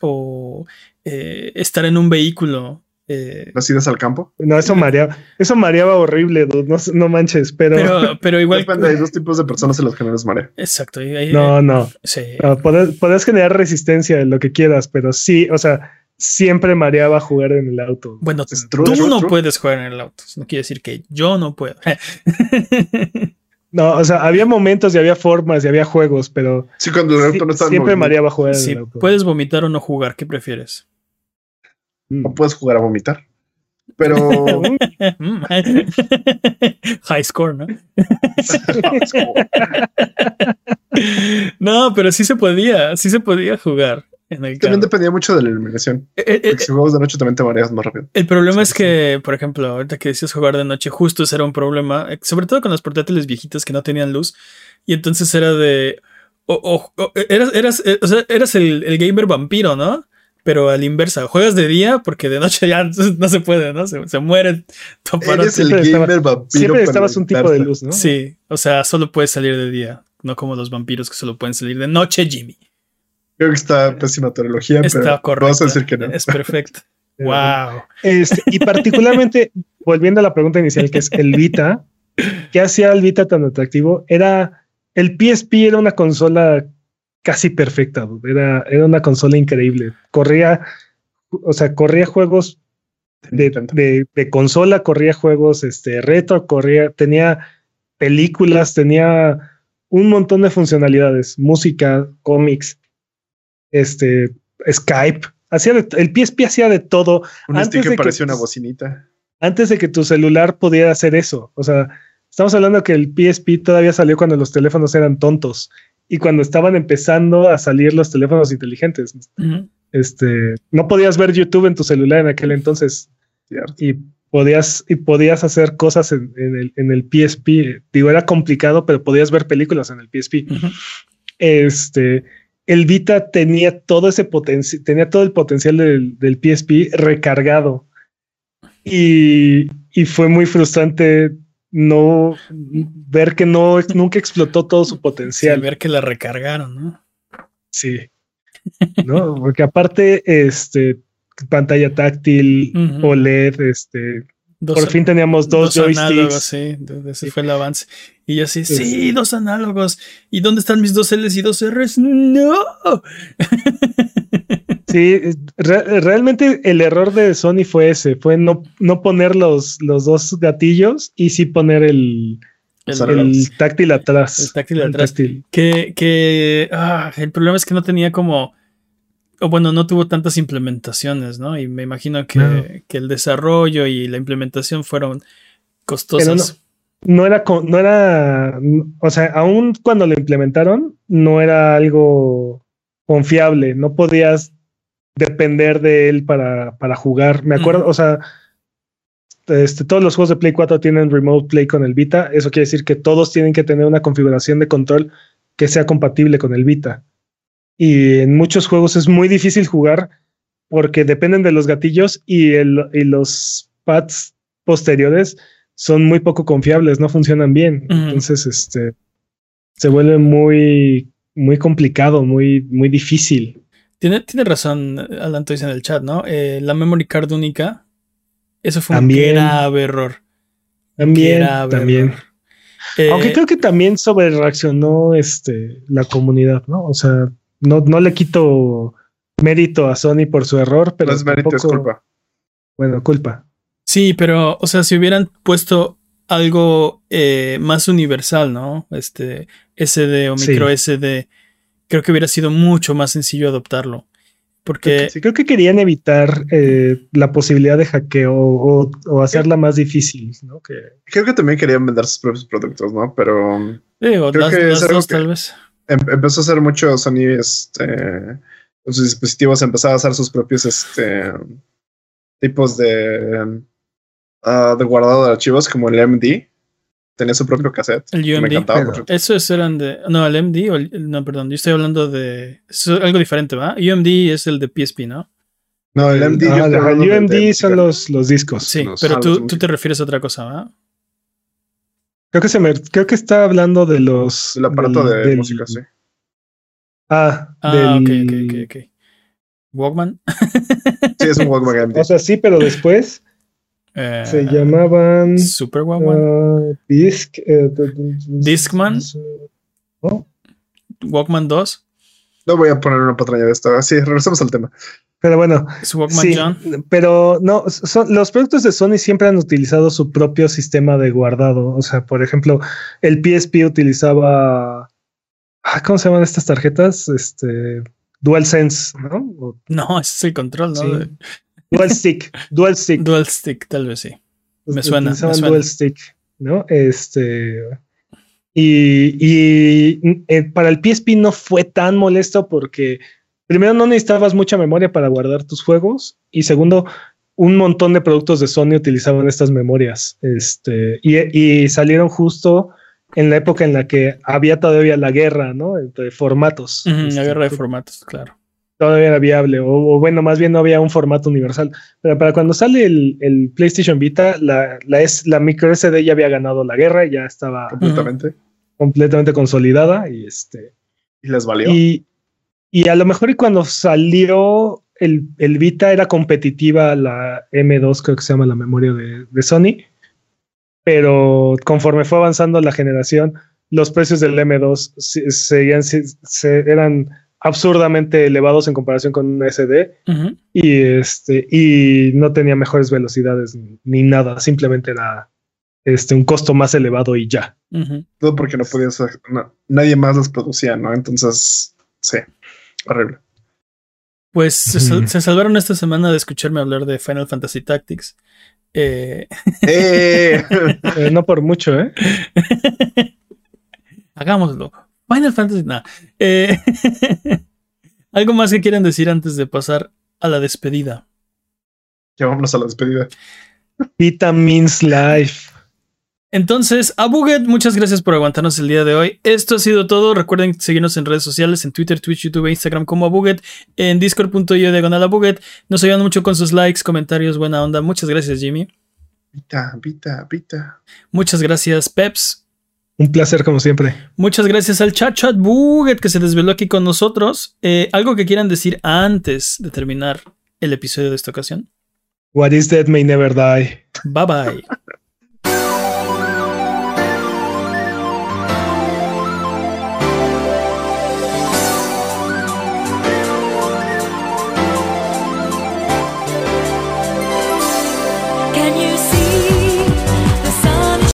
o eh, estar en un vehículo eh, ¿Las idas al campo? No, eso mareaba, eso mareaba horrible, no, manches, pero... pero... igual... Depende, hay dos tipos de personas en los que no les marea. Exacto. no, no. Sí. podés, generar resistencia en lo que quieras, pero sí, o sea, siempre mareaba jugar en el auto. Bueno, tú no puedes jugar en el auto, no quiere decir que yo no puedo. No, o sea, había momentos y había formas y había juegos, pero... Sí, cuando el auto no estaba Siempre mareaba jugar en el auto. Puedes vomitar o no jugar, ¿qué prefieres? No mm. puedes jugar a vomitar. Pero. High score, ¿no? no, pero sí se podía, sí se podía jugar. En el también dependía mucho de la iluminación. Eh, eh, eh, si jugabas de noche también te mareas más rápido. El problema es que, por ejemplo, ahorita que decías jugar de noche, justo ese era un problema, sobre todo con las portátiles viejitas que no tenían luz. Y entonces era de. O, eras, eras, o sea, eras el, el gamer vampiro, ¿no? Pero a la inversa, juegas de día porque de noche ya no se puede, ¿no? Se, se muere tu Eres el gamer vampiro. Siempre estabas un tipo de luz, ¿no? Sí, o sea, solo puedes salir de día, no como los vampiros que solo pueden salir de noche, Jimmy. Creo que está pésima teología, está pero correcto. vamos a decir que no. Es perfecto. wow. Este, y particularmente, volviendo a la pregunta inicial, que es el Vita, ¿qué hacía el Vita tan atractivo? Era, el PSP era una consola casi perfecta. Era, era una consola increíble. Corría, o sea, corría juegos de, de, consola, corría juegos este, retro, corría, tenía películas, tenía un montón de funcionalidades, música, cómics, este, Skype. Hacía el PSP hacía de todo. Un antes que parecía una bocinita. Antes de que tu celular pudiera hacer eso. O sea, estamos hablando que el PSP todavía salió cuando los teléfonos eran tontos y cuando estaban empezando a salir los teléfonos inteligentes. Este, no podías ver YouTube en tu celular en aquel entonces. Y podías, y podías hacer cosas en, el, en, el, PSP. Digo, era complicado, pero podías ver películas en el PSP. Este, el Vita tenía todo ese potencial, tenía todo el potencial del, del PSP recargado. Y, y, fue muy frustrante no ver que no nunca explotó todo su potencial. ver que la recargaron, ¿no? Sí. no, porque aparte, este, pantalla táctil, OLED, este, por fin teníamos dos, dos Análogos, sí, ese fue el avance. Y yo así, sí, dos análogos. ¿Y dónde están mis dos L's y dos R's? No. Sí, realmente el error de Sony fue ese, fue no, no poner los, los dos gatillos y sí poner el, el, táctil atrás. El táctil atrás. Que, que ah, el problema es que no tenía como, o bueno, no tuvo tantas implementaciones, ¿no? Y me imagino que, el desarrollo y la implementación fueron costosas. No, era, no era, o sea, aún cuando lo implementaron, no era algo confiable, no podías depender de él para, para jugar. Me acuerdo, o sea, este, todos los juegos de Play 4 tienen Remote Play con el Vita. Eso quiere decir que todos tienen que tener una configuración de control que sea compatible con el Vita. Y en muchos juegos es muy difícil jugar porque dependen de los gatillos y, el, y los pads posteriores son muy poco confiables, no funcionan bien. Entonces, este se vuelve muy, muy complicado, muy, muy difícil. Tiene, tiene razón, Alan dice en el chat, ¿no? Eh, la memory card única, eso fue un grave error. También, también. Eh, Aunque creo que también sobre reaccionó este, la comunidad, ¿no? O sea, no, no le quito mérito a Sony por su error, pero. No es mérito, es culpa. Bueno, culpa. Sí, pero, o sea, si hubieran puesto algo eh, más universal, ¿no? Este SD o micro SD, creo que hubiera sido mucho más sencillo adoptarlo. Porque. Sí, creo que querían evitar eh, la posibilidad de hackeo o, hacerla más difícil, ¿no? Que... Creo que también querían vender sus propios productos, ¿no? Pero. creo que las dos, tal vez. Em, empezó a hacer mucho Sony este, con sus dispositivos, empezaba a hacer sus propios este, tipos de Ah, de guardado de archivos como el MD. Tenía su propio cassette. El UMD. Esos eran de. No, el MD. O no, perdón. Yo estoy hablando de. algo diferente, ¿va? UMD es el de PSP, ¿no? No, el MD. Ah, el UMD son los, los discos. Sí, pero tú, tú, te refieres a otra cosa, ¿va? Creo que se me, creo que está hablando de los. El aparato de música, sí. Ah, ah ok, ok, ok, ok. Walkman. sí, es un Walkman MD. O sea, sí, pero después eh, se llamaban Super Walkman. Uh, Disc, eh, Discman. Walkman 2. No voy a poner una patraña de esto. Así, regresamos al tema. Pero bueno, sí, pero no, son, los productos de Sony siempre han utilizado su propio sistema de guardado. O sea, por ejemplo, el PSP utilizaba, ah, ¿cómo se llaman estas tarjetas? Este, DualSense, ¿no? No, ese es el control, ¿no? Dual stick, dual stick. Dual stick, tal vez sí. Me suena. Me suena. Dual stick, ¿no? Este. Y, y eh, para el PSP no fue tan molesto porque primero no necesitabas mucha memoria para guardar tus juegos y segundo un montón de productos de Sony utilizaban estas memorias este, y, y salieron justo en la época en la que había todavía la guerra, ¿no? Entre formatos. la este, guerra de formatos, claro todavía era viable, o, bueno, más bien no había un formato universal. Pero para cuando sale el, PlayStation Vita, la, la, la micro SD ya había ganado la guerra, ya estaba completamente, completamente consolidada y este. Y les valió. Y, y a lo mejor cuando salió el, el, Vita era competitiva la M2, creo que se llama la memoria de, de Sony, pero conforme fue avanzando la generación, los precios del M2 seguían, se, eran absurdamente elevados en comparación con un SD y este y no tenía mejores velocidades ni, nada, simplemente era este un costo más elevado y ya. Todo porque no podía ser, nadie más los producía, ¿no? Entonces, sí, horrible. Pues se, salvaron esta semana de escucharme hablar de Final Fantasy Tactics. Eh... eh. eh no por mucho, ¿eh? Hagámoslo. Final Fantasy, nada. Eh, ¿Algo más que quieran decir antes de pasar a la despedida? Ya vámonos a la despedida. Vita means life. Entonces, a Buget, muchas gracias por aguantarnos el día de hoy. Esto ha sido todo. Recuerden seguirnos en redes sociales, en Twitter, Twitch, YouTube e Instagram como Abuget, en discord.io diagonal Abuget. Nos ayudan mucho con sus likes, comentarios, buena onda. Muchas gracias, Jimmy. Vita, Vita, Vita. Muchas gracias, Peps. Un placer como siempre. Muchas gracias al chat chat Buget que se desveló aquí con nosotros. Eh, ¿Algo que quieran decir antes de terminar el episodio de esta ocasión? What is dead may never die. Bye bye.